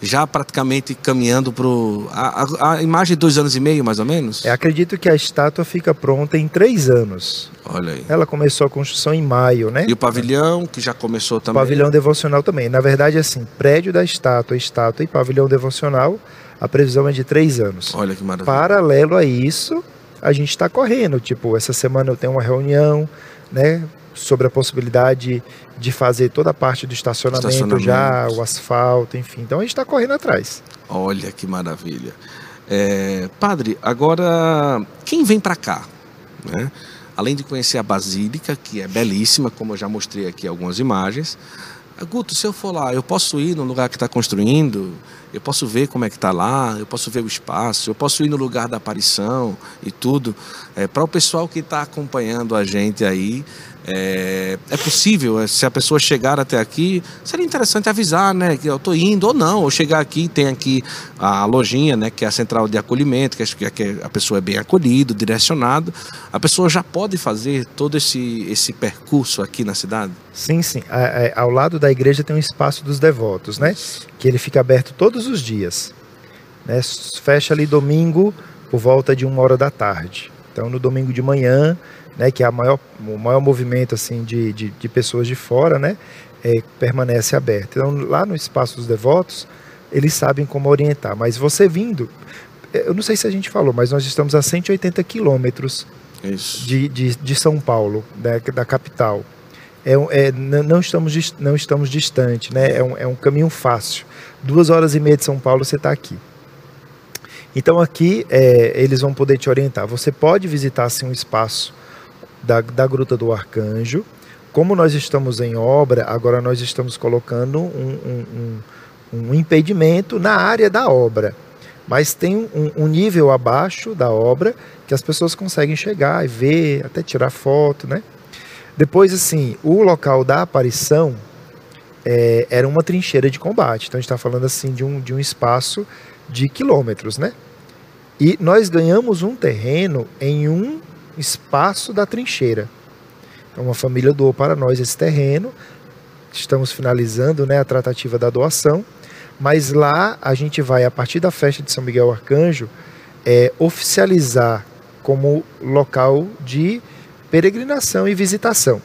já praticamente caminhando para a, a, a, imagem de dois anos e meio, mais ou menos? É, acredito que a estátua fica pronta em três anos. Olha aí. Ela começou a construção em maio, né? E o pavilhão, que já começou também? O pavilhão devocional também. Na verdade, assim, prédio da estátua, estátua e pavilhão devocional a previsão é de três anos. Olha que maravilha. Paralelo a isso, a gente está correndo. Tipo, essa semana eu tenho uma reunião, né? Sobre a possibilidade de fazer toda a parte do estacionamento, estacionamento. já, o asfalto, enfim. Então a gente está correndo atrás. Olha que maravilha. É, padre, agora, quem vem para cá? Né? Além de conhecer a Basílica, que é belíssima, como eu já mostrei aqui algumas imagens, Guto, se eu for lá, eu posso ir no lugar que está construindo, eu posso ver como é que está lá, eu posso ver o espaço, eu posso ir no lugar da aparição e tudo. É, Para o pessoal que está acompanhando a gente aí, é, é, possível, é, se a pessoa chegar até aqui, seria interessante avisar, né, que eu estou indo ou não, ou chegar aqui, tem aqui a lojinha, né, que é a central de acolhimento, que, é, que a pessoa é bem acolhido, direcionado, a pessoa já pode fazer todo esse, esse percurso aqui na cidade? Sim, sim. É, ao lado da igreja tem um espaço dos devotos, né, que ele fica aberto todos os dias, né, fecha ali domingo por volta de uma hora da tarde. Então, no domingo de manhã, né, que é a maior, o maior movimento assim de, de, de pessoas de fora, né, é, permanece aberto. Então, lá no espaço dos devotos, eles sabem como orientar. Mas você vindo, eu não sei se a gente falou, mas nós estamos a 180 quilômetros de, de, de São Paulo, da, da capital. É, é, não, estamos, não estamos distante, né? é, um, é um caminho fácil. Duas horas e meia de São Paulo você está aqui. Então aqui é, eles vão poder te orientar. Você pode visitar assim, um espaço da, da Gruta do Arcanjo. Como nós estamos em obra, agora nós estamos colocando um, um, um, um impedimento na área da obra. Mas tem um, um, nível abaixo da obra que as pessoas conseguem chegar e ver, até tirar foto, né? Depois, assim, o local da aparição é, era uma trincheira de combate. Então a gente está falando assim de um, de um espaço de quilômetros, né? E nós ganhamos um terreno em um espaço da trincheira. Então, uma família doou para nós esse terreno. Estamos finalizando né, a tratativa da doação. Mas lá a gente vai, a partir da festa de São Miguel Arcanjo, é, oficializar como local de peregrinação e visitação.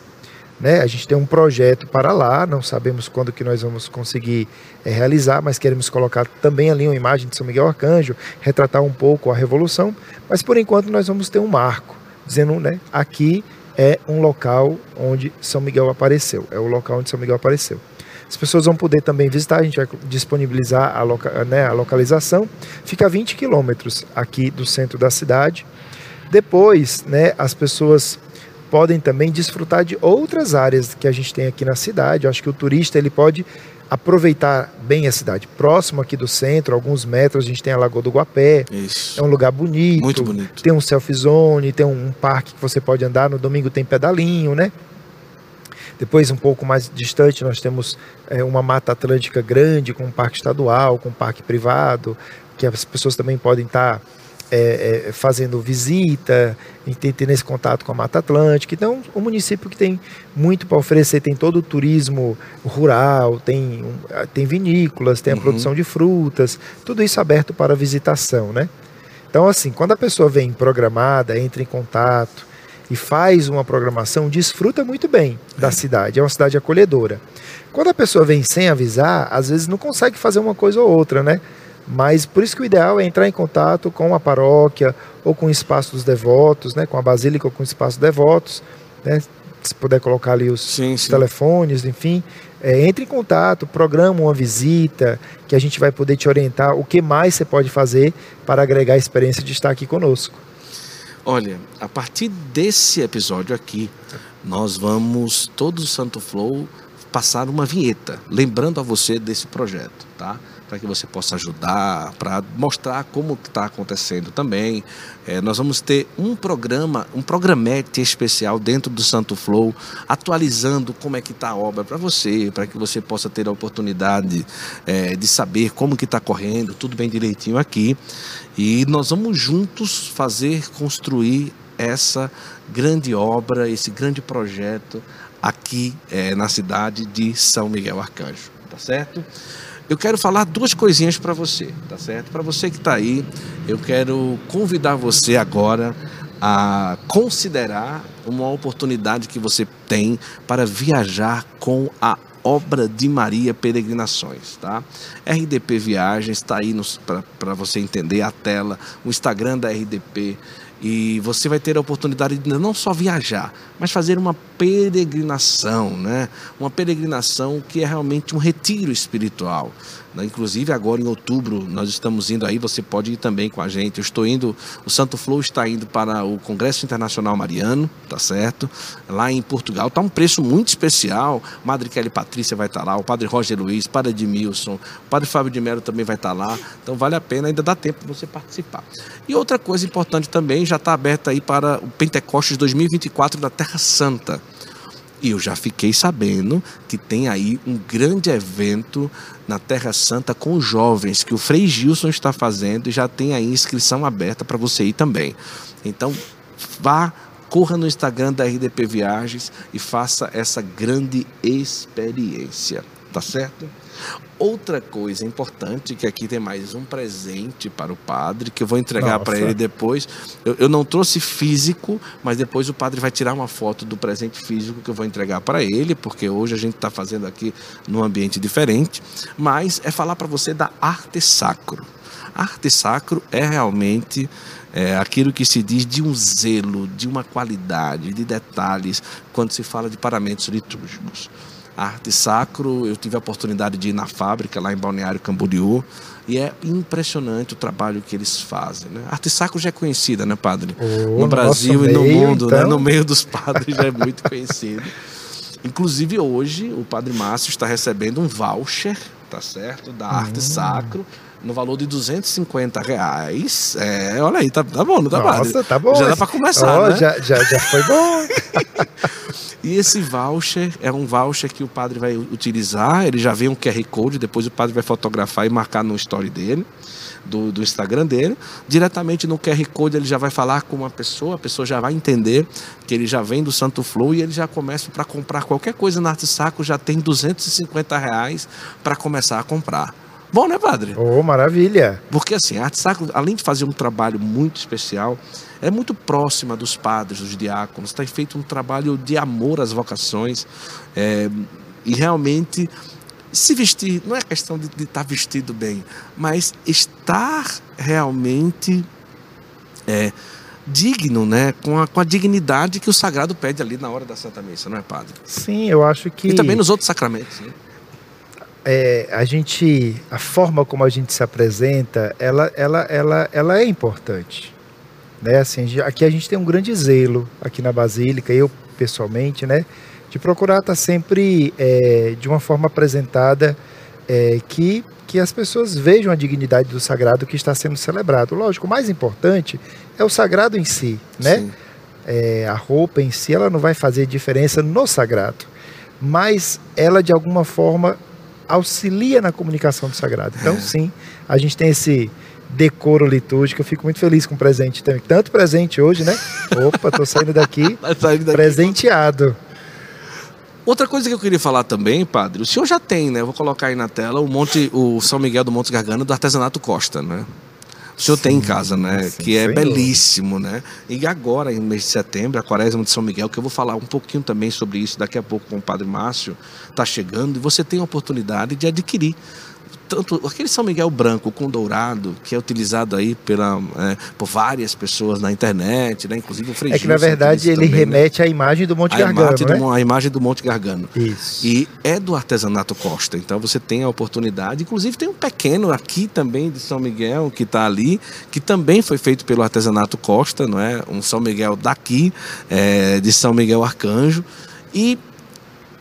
Né? A gente tem um projeto para lá, não sabemos quando que nós vamos conseguir é, realizar, mas queremos colocar também ali uma imagem de São Miguel Arcanjo, retratar um pouco a Revolução, mas por enquanto nós vamos ter um marco, dizendo, né, aqui é um local onde São Miguel apareceu, é o local onde São Miguel apareceu. As pessoas vão poder também visitar, a gente vai disponibilizar a, loca, né, a localização. Fica a 20 quilômetros aqui do centro da cidade. Depois, né, as pessoas podem também desfrutar de outras áreas que a gente tem aqui na cidade. Eu acho que o turista ele pode aproveitar bem a cidade. Próximo aqui do centro, alguns metros, a gente tem a Lagoa do Guapé. Isso. É um lugar bonito. Muito bonito. Tem um selfie zone, tem um parque que você pode andar. No domingo tem pedalinho, né? Depois, um pouco mais distante, nós temos é, uma mata atlântica grande, com um parque estadual, com um parque privado, que as pessoas também podem estar é, é, fazendo visita, tendo esse contato com a Mata Atlântica. Então, um município que tem muito para oferecer, tem todo o turismo rural, tem, tem vinícolas, tem a uhum. produção de frutas, tudo isso aberto para visitação, né? Então, assim, quando a pessoa vem programada, entra em contato, e faz uma programação, desfruta muito bem da é. cidade, é uma cidade acolhedora. Quando a pessoa vem sem avisar, às vezes não consegue fazer uma coisa ou outra, né? Mas por isso que o ideal é entrar em contato com a paróquia ou com o espaço dos devotos, né? com a basílica ou com o espaço dos devotos, né? se puder colocar ali os, sim, sim. telefones, enfim. É, entre em contato, programa uma visita, que a gente vai poder te orientar o que mais você pode fazer para agregar a experiência de estar aqui conosco. Olha, a partir desse episódio aqui, nós vamos, todo o Santo Flow, passar uma vinheta, lembrando a você desse projeto, tá? Para que você possa ajudar, para mostrar como está acontecendo também. É, nós vamos ter um programa, um programete especial dentro do Santo Flow, atualizando como é que está a obra para você, para que você possa ter a oportunidade é, de saber como que está correndo, tudo bem direitinho aqui. E nós vamos juntos fazer construir essa grande obra, esse grande projeto aqui é, na cidade de São Miguel Arcanjo, tá certo? Eu quero falar duas coisinhas para você, tá certo? Para você que está aí, eu quero convidar você agora a considerar uma oportunidade que você tem para viajar com a Obra de Maria Peregrinações, tá? RDP Viagens está aí para você entender a tela, o Instagram da RDP e você vai ter a oportunidade de não só viajar, mas fazer uma peregrinação, né? Uma peregrinação que é realmente um retiro espiritual. Né? Inclusive, agora em outubro, nós estamos indo aí, você pode ir também com a gente. Eu estou indo, o Santo Flow está indo para o Congresso Internacional Mariano, tá certo? Lá em Portugal. Está um preço muito especial. Madre Kelly Patrícia vai estar lá, o Padre Roger Luiz, Padre Edmilson, o Padre Fábio de Mello também vai estar lá. Então vale a pena, ainda dá tempo você participar. E outra coisa importante também, já está aberta aí para o Pentecostes 2024 da Terra Santa. E eu já fiquei sabendo que tem aí um grande evento na Terra Santa com jovens que o Frei Gilson está fazendo e já tem aí inscrição aberta para você ir também. Então, vá, corra no Instagram da RDP Viagens e faça essa grande experiência, tá certo? Outra coisa importante, que aqui tem mais um presente para o padre, que eu vou entregar para ele depois. Eu, eu, não trouxe físico, mas depois o padre vai tirar uma foto do presente físico que eu vou entregar para ele, porque hoje a gente está fazendo aqui num ambiente diferente. Mas é falar para você da arte sacro. arte sacro é realmente é, aquilo que se diz de um zelo, de uma qualidade, de detalhes, quando se fala de paramentos litúrgicos. Arte sacro, eu tive a oportunidade de ir na fábrica lá em Balneário Camboriú e é impressionante o trabalho que eles fazem. Né? Arte sacro já é conhecida, né, padre? Oh, no Brasil e no mundo, né? então... né? no meio dos padres já é muito conhecido. Inclusive hoje o padre Márcio está recebendo um voucher, tá certo, da arte hum. sacro no valor de 250 reais. É, olha aí, tá, tá bom, não tá Nossa, tá bom. Já dá para começar, oh, né? Já, já, já foi bom. <laughs> e esse voucher é um voucher que o padre vai utilizar, ele já vem um QR Code, depois o padre vai fotografar e marcar no story dele. Do, do, Instagram dele, diretamente no QR Code ele já vai falar com uma pessoa, a pessoa já vai entender que ele já vem do Santo Flow e ele já começa para comprar qualquer coisa na Arte Saco, já tem 250 reais para começar a comprar Bom, né, padre? Oh, maravilha! Porque assim, a arte sacra, além de fazer um trabalho muito especial, é muito próxima dos padres, dos diáconos, tem feito um trabalho de amor às vocações é, e realmente se vestir, não é questão de, de estar vestido bem, mas estar realmente é, digno, né? Com a, com a dignidade que o sagrado pede ali na hora da Santa Missa, não é, padre? Sim, eu acho que. E também nos outros sacramentos. Né? É, a gente, a forma como a gente se apresenta, ela, ela, ela, ela é importante, né? Assim, aqui a gente tem um grande zelo aqui na Basílica, eu pessoalmente, né? De procurar estar sempre é, de uma forma apresentada é, que que as pessoas vejam a dignidade do sagrado que está sendo celebrado. Lógico, o mais importante é o sagrado em si, né? É, a roupa em si, ela não vai fazer diferença no sagrado, mas ela de alguma forma auxilia na comunicação do sagrado. Então, é. sim, a gente tem esse decoro litúrgico. Eu fico muito feliz com o presente também. Tanto presente hoje, né? Opa, tô saindo daqui, <laughs> tá saindo daqui. presenteado. Outra coisa que eu queria falar também, padre, o senhor já tem, né? Eu vou colocar aí na tela o Monte, o São Miguel do Monte Gargano do artesanato Costa, né? O senhor sim, tem em casa, né? Sim, que é belíssimo, né? E agora, em mês de setembro, a Quaresma de São Miguel, que eu vou falar um pouquinho também sobre isso daqui a pouco com o Padre Márcio, está chegando e você tem a oportunidade de adquirir tanto aquele São Miguel branco com dourado que é utilizado aí pela, é, por várias pessoas na internet, né? inclusive o Frei É que na verdade ele também, né? remete né? à imagem do Monte a Gargano, imagem né? do, a imagem do Monte Gargano. Isso. E é do artesanato Costa, então você tem a oportunidade, inclusive tem um pequeno aqui também de São Miguel que está ali, que também foi feito pelo artesanato Costa, não é? Um São Miguel daqui, é, de São Miguel Arcanjo. E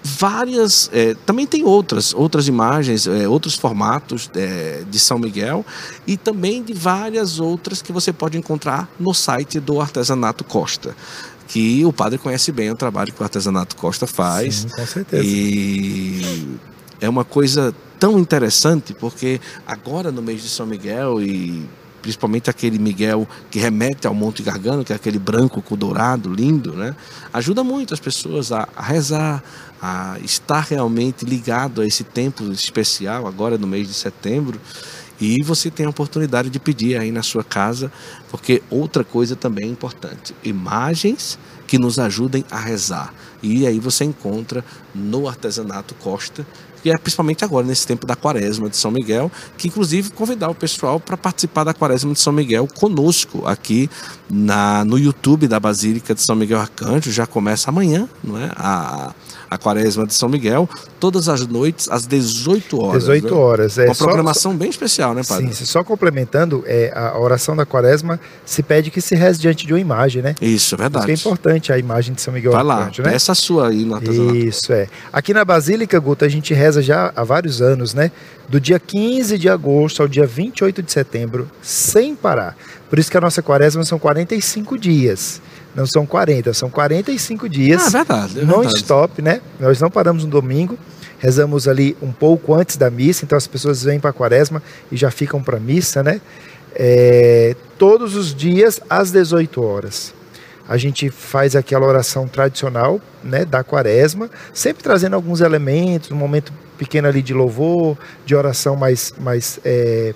várias. É, também tem outras, outras imagens, é, outros formatos é, de São Miguel e também de várias outras que você pode encontrar no site do Artesanato Costa. Que o padre conhece bem o trabalho que o Artesanato Costa faz. Sim, com certeza. E é uma coisa tão interessante porque agora no mês de São Miguel e principalmente aquele Miguel que remete ao Monte Gargano, que é aquele branco com dourado, lindo, né? Ajuda muito as pessoas a, a rezar, a estar realmente ligado a esse tempo especial, agora no mês de setembro. E você tem a oportunidade de pedir aí na sua casa, porque outra coisa também é importante: imagens que nos ajudem a rezar. E aí você encontra no Artesanato Costa e é principalmente agora, nesse tempo da quaresma de São Miguel, que inclusive convidar o pessoal para participar da quaresma de São Miguel conosco aqui na, no YouTube da Basílica de São Miguel Arcanjo. Já começa amanhã, não é? A, a quaresma de São Miguel, todas as noites, às 18 horas. 18 né? horas, é. Uma programação só, bem especial, né, padre? Sim, só complementando, é, a oração da quaresma se pede que se reze diante de uma imagem, né? Isso, é verdade. Isso é importante a imagem de São Miguel Vai lá, né? essa sua aí no artesanato. Isso, é. Aqui na Basílica, Guto, a gente reza já há vários anos, né? Do dia 15 de agosto ao dia 28 de setembro, sem parar. Por isso que a nossa quaresma são 45 dias. Não são 40, são 45 dias. Ah, verdade. É stop, né? Nós não paramos no domingo. Rezamos ali um pouco antes da missa, então as pessoas vêm para a quaresma e já ficam para a missa, né? É, todos os dias às 18 horas. A gente faz aquela oração tradicional né, da quaresma, sempre trazendo alguns elementos, um momento pequeno ali de louvor, de oração mais, mais, é,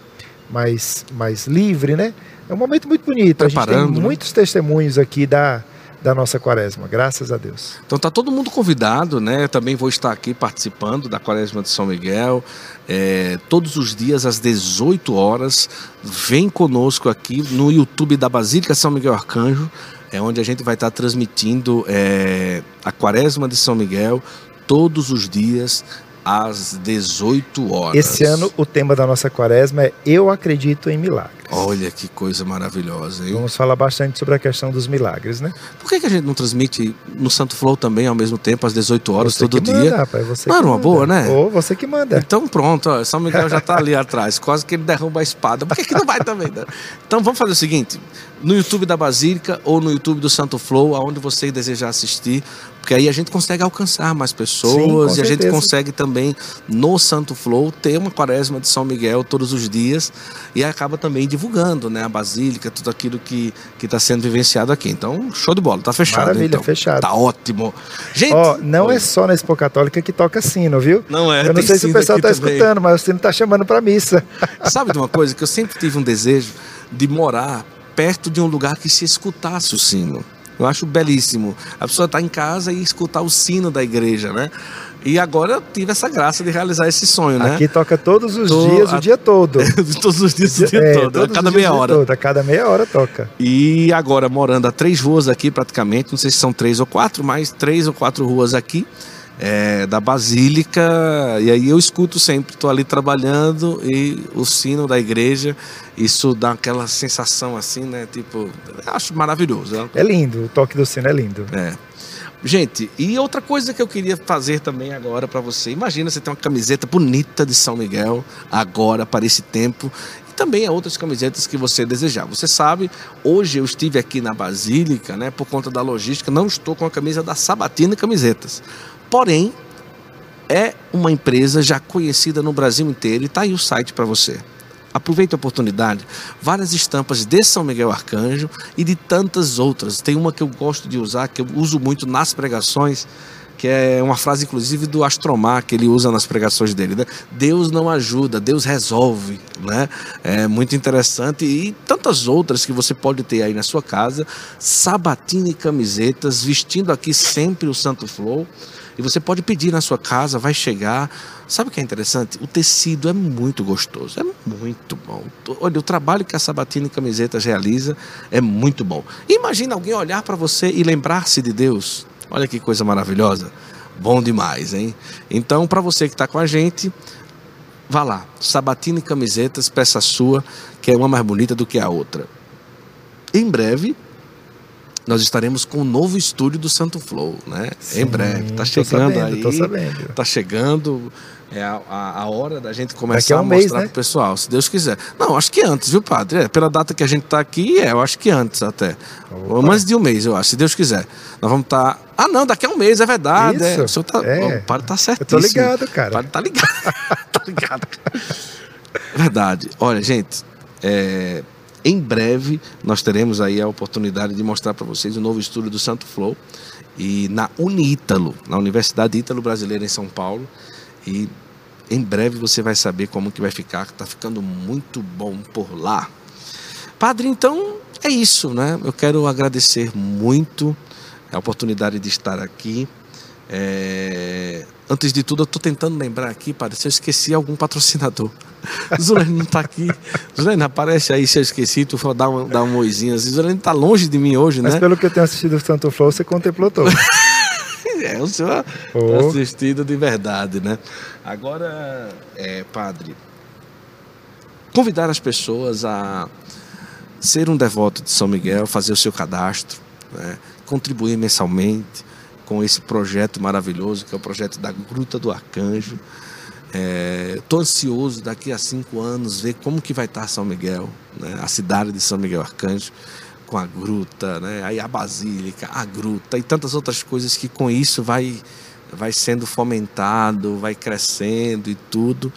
mais, mais livre, né? É um momento muito bonito. a gente tem né? muitos testemunhos aqui da, da nossa quaresma, graças a Deus. Então tá todo mundo convidado, né? Eu também vou estar aqui participando da quaresma de São Miguel. É, todos os dias às 18 horas. Vem conosco aqui no YouTube da Basílica São Miguel Arcanjo, é onde a gente vai estar transmitindo é, a quaresma de São Miguel todos os dias às 18 horas. Esse ano o tema da nossa quaresma é Eu acredito em milagres. Olha que coisa maravilhosa, hein? Vamos falar bastante sobre a questão dos milagres, né? Por que, que a gente não transmite no Santo Flow também ao mesmo tempo, às 18 horas, você todo que dia? Manda, rapaz, você não era uma boa, né? Ou você que manda. Então pronto, ó, São Miguel já está ali <laughs> atrás, quase que ele derruba a espada. Por que, que não vai também? Né? Então vamos fazer o seguinte: no YouTube da Basílica ou no YouTube do Santo Flow, aonde você desejar assistir, Porque aí a gente consegue alcançar mais pessoas Sim, e a gente consegue também, no Santo Flow, ter uma quaresma de São Miguel todos os dias e acaba também divulgando né, a Basílica, tudo aquilo que está sendo vivenciado aqui. Então, show de bola, tá fechado. Maravilha, então. fechado. Tá ótimo. Gente, Ó, não Oi. é só na Expo Católica que toca sino, viu? Não é, Eu não sei se o pessoal tá também. escutando, mas o sino tá chamando pra missa. <laughs> Sabe de uma coisa que eu sempre tive um desejo de morar perto de um lugar que se escutasse o sino. Eu acho belíssimo. A pessoa está em casa e escutar o sino da igreja, né? E agora eu tive essa graça de realizar esse sonho, né? Aqui toca todos os Tô dias, a- o dia todo. <laughs> Todos os dias, o dia É, todo, a todos cada meia hora. todo, a cada meia hora toca. E agora morando a três ruas aqui praticamente, não sei se são três ou quatro, mas três ou quatro ruas aqui é, da Basílica. E aí eu escuto sempre, estou ali trabalhando e o sino da igreja, isso dá aquela sensação assim, né? Tipo, acho maravilhoso. é uma É lindo, o toque do sino é lindo. é. Gente, e outra coisa que eu queria fazer também agora para você. Imagina você ter uma camiseta bonita de São Miguel agora para esse tempo. E também há outras camisetas que você desejar. Você sabe, hoje eu estive aqui na Basílica, né, por conta da logística, não estou com a camisa da Sabatina Camisetas. Porém, é uma empresa já conhecida no Brasil inteiro e está aí o site para você. Aproveite a oportunidade. Várias estampas de São Miguel Arcanjo e de tantas outras. Tem uma que eu gosto de usar, que eu uso muito nas pregações, que é uma frase, inclusive, do Astromar, que ele usa nas pregações dele. Né? Deus não ajuda, Deus resolve. Né? É muito interessante. E tantas outras que você pode ter aí na sua casa. Sabatina e camisetas, vestindo aqui sempre o Santo Flow. E você pode pedir na sua casa, vai chegar. Sabe o que é interessante? O tecido é muito gostoso, é muito bom. Olha, o trabalho que a Sabatina e Camisetas realiza é muito bom. Imagina alguém olhar para você e lembrar-se de Deus. Olha que coisa maravilhosa. Bom demais, hein? Então, para você que está com a gente, vá lá. Sabatina e Camisetas, peça sua, que é uma mais bonita do que a outra. Em breve, nós estaremos com o novo estúdio do Santo Flow, né? em breve. Tá chegando sabendo, aí. tô sabendo. Tá chegando. É a, a, a hora da gente começar a um a mês, mostrar né? pro pessoal, se Deus quiser. Não, acho que antes, viu, padre? É, pela data que a gente tá aqui, é, eu acho que antes até. Ou mais de um mês, eu acho, se Deus quiser. Nós vamos estar. Tá... Ah, não, daqui a um mês, é verdade. É. O senhor tá. é. O padre tá certo. Eu tô ligado, cara. O padre tá ligado. <laughs> tá ligado. <laughs> Verdade. Olha, gente, é, em breve nós teremos aí a oportunidade de mostrar para vocês o novo estúdio do Santo Flow e na Unítalo, na Universidade Ítalo Brasileira em São Paulo. E em breve você vai saber como que vai ficar, está ficando muito bom por lá. Padre, então é isso, né? Eu quero agradecer muito a oportunidade de estar aqui. É, Antes de tudo, eu estou tentando lembrar aqui, padre, se eu esqueci algum patrocinador. <laughs> Zulene não está aqui. Zulene, aparece aí se eu esqueci, tu for dar um, dar um oizinho. assim. Zulene está longe de mim hoje, Mas né? pelo que eu tenho assistido o Santo Flow, você contemplou todo. <laughs> É, o senhor Oh. tá assistido de verdade, né? Agora, é, padre, convidar as pessoas a ser um devoto de São Miguel, fazer o seu cadastro, né? contribuir mensalmente com esse projeto maravilhoso que é o projeto da Gruta do Arcanjo. Estou ansioso daqui a cinco anos ver como que vai estar São Miguel, né? a cidade de São Miguel Arcanjo, com a gruta, né? aí a basílica, a gruta e tantas outras coisas que com isso vai, vai sendo fomentado, vai crescendo e tudo.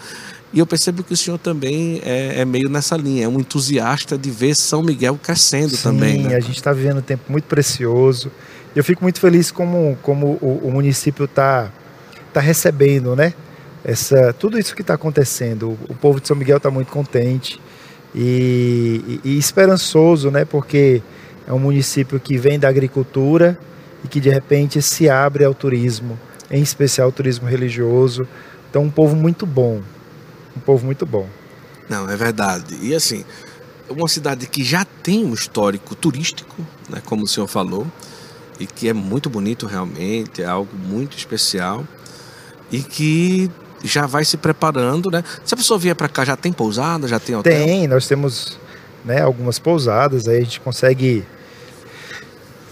E eu percebo que o senhor também é, é meio nessa linha, é um entusiasta de ver São Miguel crescendo Sim, também. Né? a gente está vivendo um tempo muito precioso. Eu fico muito feliz como, como o, o município está tá recebendo, né? Essa, tudo isso que está acontecendo. O, o povo de São Miguel está muito contente e, e- e esperançoso, né? Porque é um município que vem da agricultura e que de repente se abre ao turismo, em especial ao turismo religioso. Então, um povo muito bom, um povo muito bom. Não, é verdade. E assim, uma cidade que já tem um histórico turístico, né, como o senhor falou, e que é muito bonito realmente, é algo muito especial, e que já vai se preparando, né? Se a pessoa vier para cá, já tem pousada, já tem hotel? Tem, nós temos né, algumas pousadas, aí a gente consegue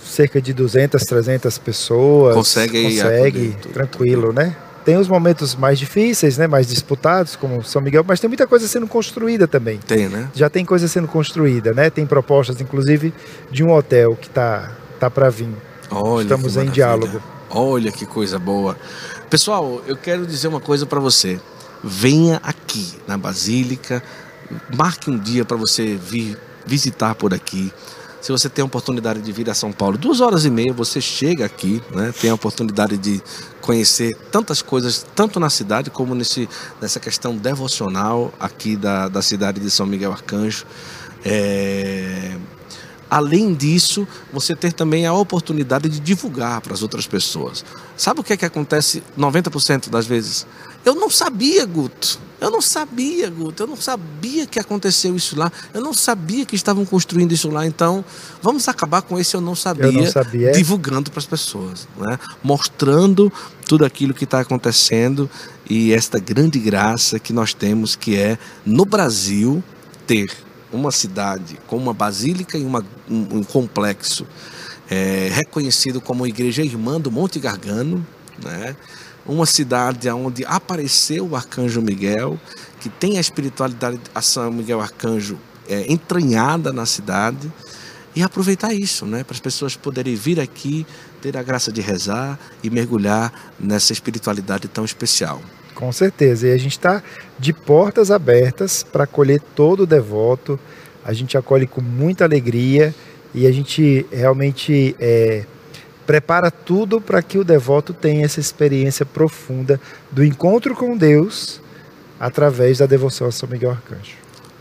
cerca de 200, 300 pessoas. Consegue Consegue, tudo, tranquilo, né? Tem os momentos mais difíceis, né, mais disputados, como São Miguel, mas tem muita coisa sendo construída também. Tem, né? Já tem coisa sendo construída, né? Tem propostas, inclusive, de um hotel que tá, tá para vir. Olha, Estamos em diálogo. Olha que coisa boa. Pessoal, eu quero dizer uma coisa para você. Venha aqui na Basílica, marque um dia para você vir visitar por aqui. Se você tem a oportunidade de vir a São Paulo, duas horas e meia você chega aqui, né? tem a oportunidade de conhecer tantas coisas, tanto na cidade como nesse, nessa questão devocional aqui da, da cidade de São Miguel Arcanjo. É... Além disso, você ter também a oportunidade de divulgar para as outras pessoas. Sabe o que é que acontece 90% das vezes? Eu não sabia, Guto. Eu não sabia, Guto. Eu não sabia que aconteceu isso lá. Eu não sabia que estavam construindo isso lá. Então, vamos acabar com esse eu não sabia, eu não sabia. divulgando para as pessoas, né? mostrando tudo aquilo que está acontecendo e esta grande graça que nós temos, que é no Brasil ter uma cidade com uma basílica e uma, um, um complexo é, reconhecido como Igreja Irmã do Monte Gargano, né? uma cidade onde apareceu o Arcanjo Miguel, que tem a espiritualidade a São Miguel Arcanjo é, entranhada na cidade, e aproveitar isso, né? para as pessoas poderem vir aqui, ter a graça de rezar e mergulhar nessa espiritualidade tão especial. Com certeza. E a gente está de portas abertas para acolher todo o devoto. A gente acolhe com muita alegria e a gente realmente é, prepara tudo para que o devoto tenha essa experiência profunda do encontro com Deus através da devoção a São Miguel Arcanjo.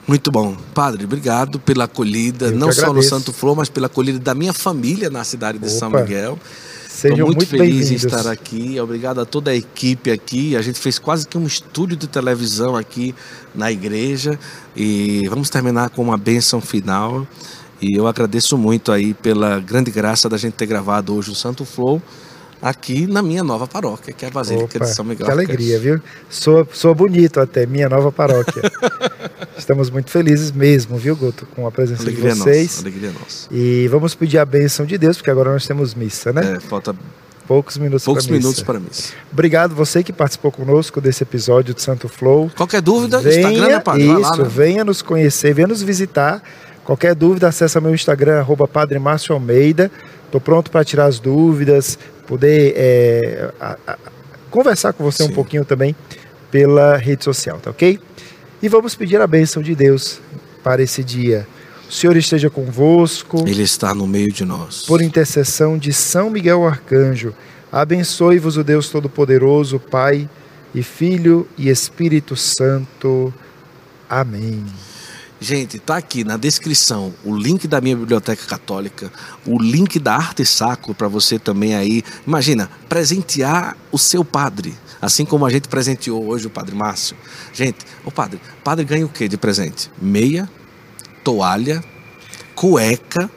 Muito bom. Padre, obrigado pela acolhida, não só no Santo Flor, mas pela acolhida da minha família na cidade de Opa. São Miguel. Estou muito, muito feliz em estar aqui. Obrigado a toda a equipe aqui. A gente fez quase que um estúdio de televisão aqui na igreja. E vamos terminar com uma bênção final. E eu agradeço muito aí pela grande graça da gente ter gravado hoje o Santo Flow aqui na minha nova paróquia, que é a Basílica Opa, de São Miguel. Que alegria, viu? Sou, sou bonito até, minha nova paróquia. <laughs> Estamos muito felizes mesmo, viu, Guto, com a presença alegria de vocês. Nossa, alegria nossa. E vamos pedir a bênção de Deus, porque agora nós temos missa, né? É, falta poucos minutos poucos para minutos para missa. Obrigado você que participou conosco desse episódio de Santo Flow. Qualquer dúvida, venha, Instagram, Padre, isso, lá, né? venha nos conhecer, venha nos visitar. Qualquer dúvida, acessa meu Instagram, arroba Padre Márcio Almeida. Estou pronto para tirar as dúvidas, poder é, a, a, conversar com você Sim. um pouquinho também pela rede social, tá ok? E vamos pedir a bênção de Deus para esse dia. O Senhor esteja convosco. Ele está no meio de nós. Por intercessão de São Miguel Arcanjo, abençoe-vos o Deus Todo-Poderoso, Pai e Filho e Espírito Santo. Amém. Gente, tá aqui na descrição o link da minha biblioteca católica, o link da Arte Sacro para você também aí. Imagina, presentear o seu padre, assim como a gente presenteou hoje o Padre Márcio. Gente, o padre, padre ganha o que de presente? Meia, toalha, cueca.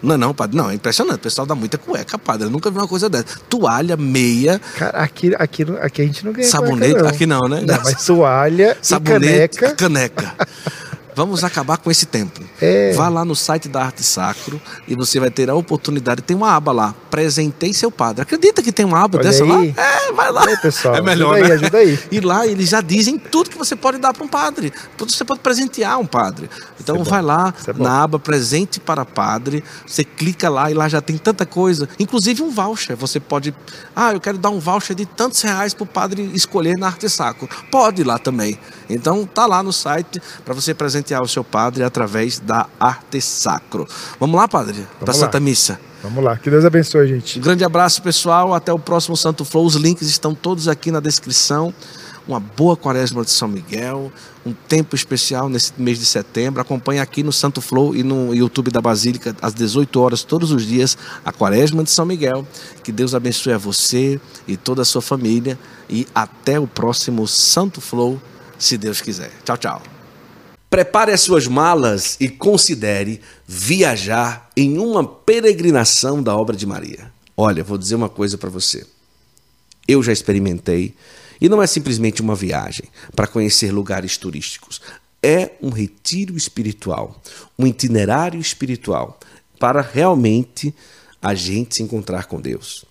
Não, não, padre, não, é impressionante. O pessoal dá muita cueca, padre. Eu nunca vi uma coisa dessa. Toalha, meia. Cara, aqui, aqui, aqui a gente não ganha Sabonete, cueca, não. aqui não, né? Não, mas toalha, Sabonete, caneca. caneca. <laughs> Vamos acabar com esse tempo. É. Vá lá no site da Arte Sacro e você vai ter a oportunidade. Tem uma aba lá, presentei seu padre. Acredita que tem uma aba Olha dessa aí. lá? É, vai lá. Aí, pessoal, é melhor, ajuda né? aí, ajuda aí. E lá eles já dizem tudo que você pode dar para um padre. Tudo você pode presentear um padre. Então é vai lá é na aba presente para padre. Você clica lá e lá já tem tanta coisa. Inclusive um voucher. Você pode. Ah, eu quero dar um voucher de tantos reais para o padre escolher na Arte Sacro. Pode ir lá também. Então tá lá no site para você presentear o seu padre através da arte sacro. Vamos lá, padre, para Santa Missa. Vamos lá, que Deus abençoe, gente. Um grande abraço, pessoal. Até o próximo Santo Flow. Os links estão todos aqui na descrição. Uma boa quaresma de São Miguel, um tempo especial nesse mês de setembro. Acompanhe aqui no Santo Flow e no YouTube da Basílica, às 18 horas, todos os dias, a quaresma de São Miguel. Que Deus abençoe a você e toda a sua família. E até o próximo Santo Flow se Deus quiser. Tchau, tchau. Prepare as suas malas e considere viajar em uma peregrinação da obra de Maria. Olha, vou dizer uma coisa para você. Eu já experimentei e não é simplesmente uma viagem para conhecer lugares turísticos. É um retiro espiritual, um itinerário espiritual para realmente a gente se encontrar com Deus.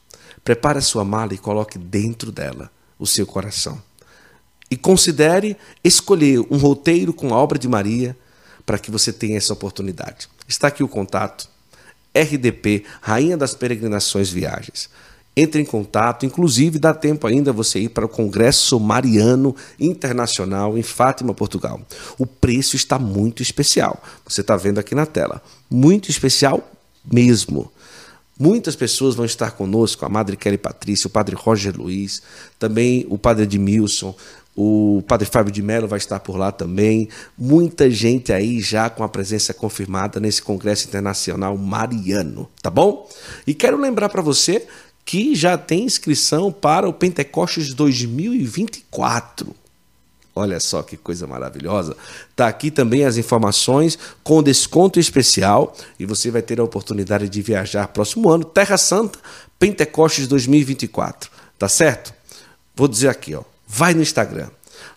Prepare a sua mala e coloque dentro dela o seu coração e considere escolher um roteiro com a obra de Maria para que você tenha essa oportunidade. Está aqui o contato. RDP, Rainha das Peregrinações Viagens. entre em contato, inclusive dá tempo ainda você ir para o Congresso Mariano Internacional em Fátima, Portugal. O preço está muito especial. Você está vendo aqui na tela. Muito especial mesmo. Muitas pessoas vão estar conosco, a Madre Kelly Patrícia, o Padre Roger Luiz, também o Padre Edmilson, o Padre Fábio de Mello vai estar por lá também. Muita gente aí já com a presença confirmada nesse Congresso Internacional Mariano, tá bom? E quero lembrar para você que já tem inscrição para o Pentecostes 2024. Olha só que coisa maravilhosa. Tá aqui também as informações com desconto especial e você vai ter a oportunidade de viajar próximo ano, Terra Santa, Pentecostes 2024. Tá certo? Vou dizer aqui, ó. Vai no Instagram.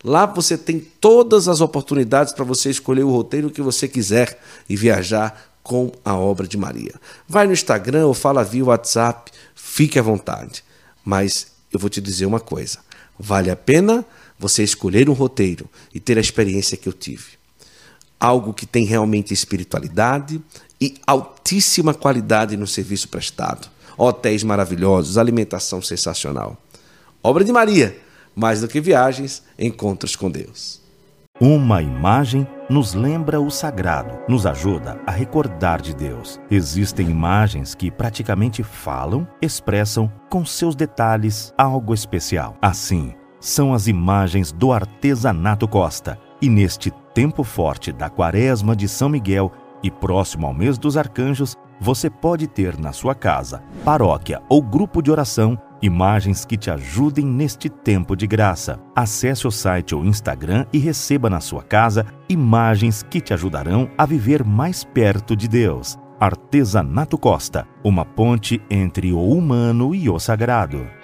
Lá você tem todas as oportunidades para você escolher o roteiro que você quiser e viajar com a obra de Maria. Vai no Instagram ou fala via WhatsApp, fique à vontade. Mas eu vou te dizer uma coisa: vale a pena você escolher um roteiro e ter a experiência que eu tive. Algo que tem realmente espiritualidade e altíssima qualidade no serviço prestado. Hotéis maravilhosos, alimentação sensacional. Obra de Maria, mais do que viagens, encontros com Deus. Uma imagem nos lembra o sagrado, nos ajuda a recordar de Deus. Existem imagens que praticamente falam, expressam com seus detalhes algo especial. Assim, são as imagens do artesanato Costa. E neste tempo forte da Quaresma de São Miguel e próximo ao mês dos arcanjos, você pode ter na sua casa, paróquia ou grupo de oração imagens que te ajudem neste tempo de graça. Acesse o site ou Instagram e receba na sua casa imagens que te ajudarão a viver mais perto de Deus. Artesanato Costa, uma ponte entre o humano e o sagrado.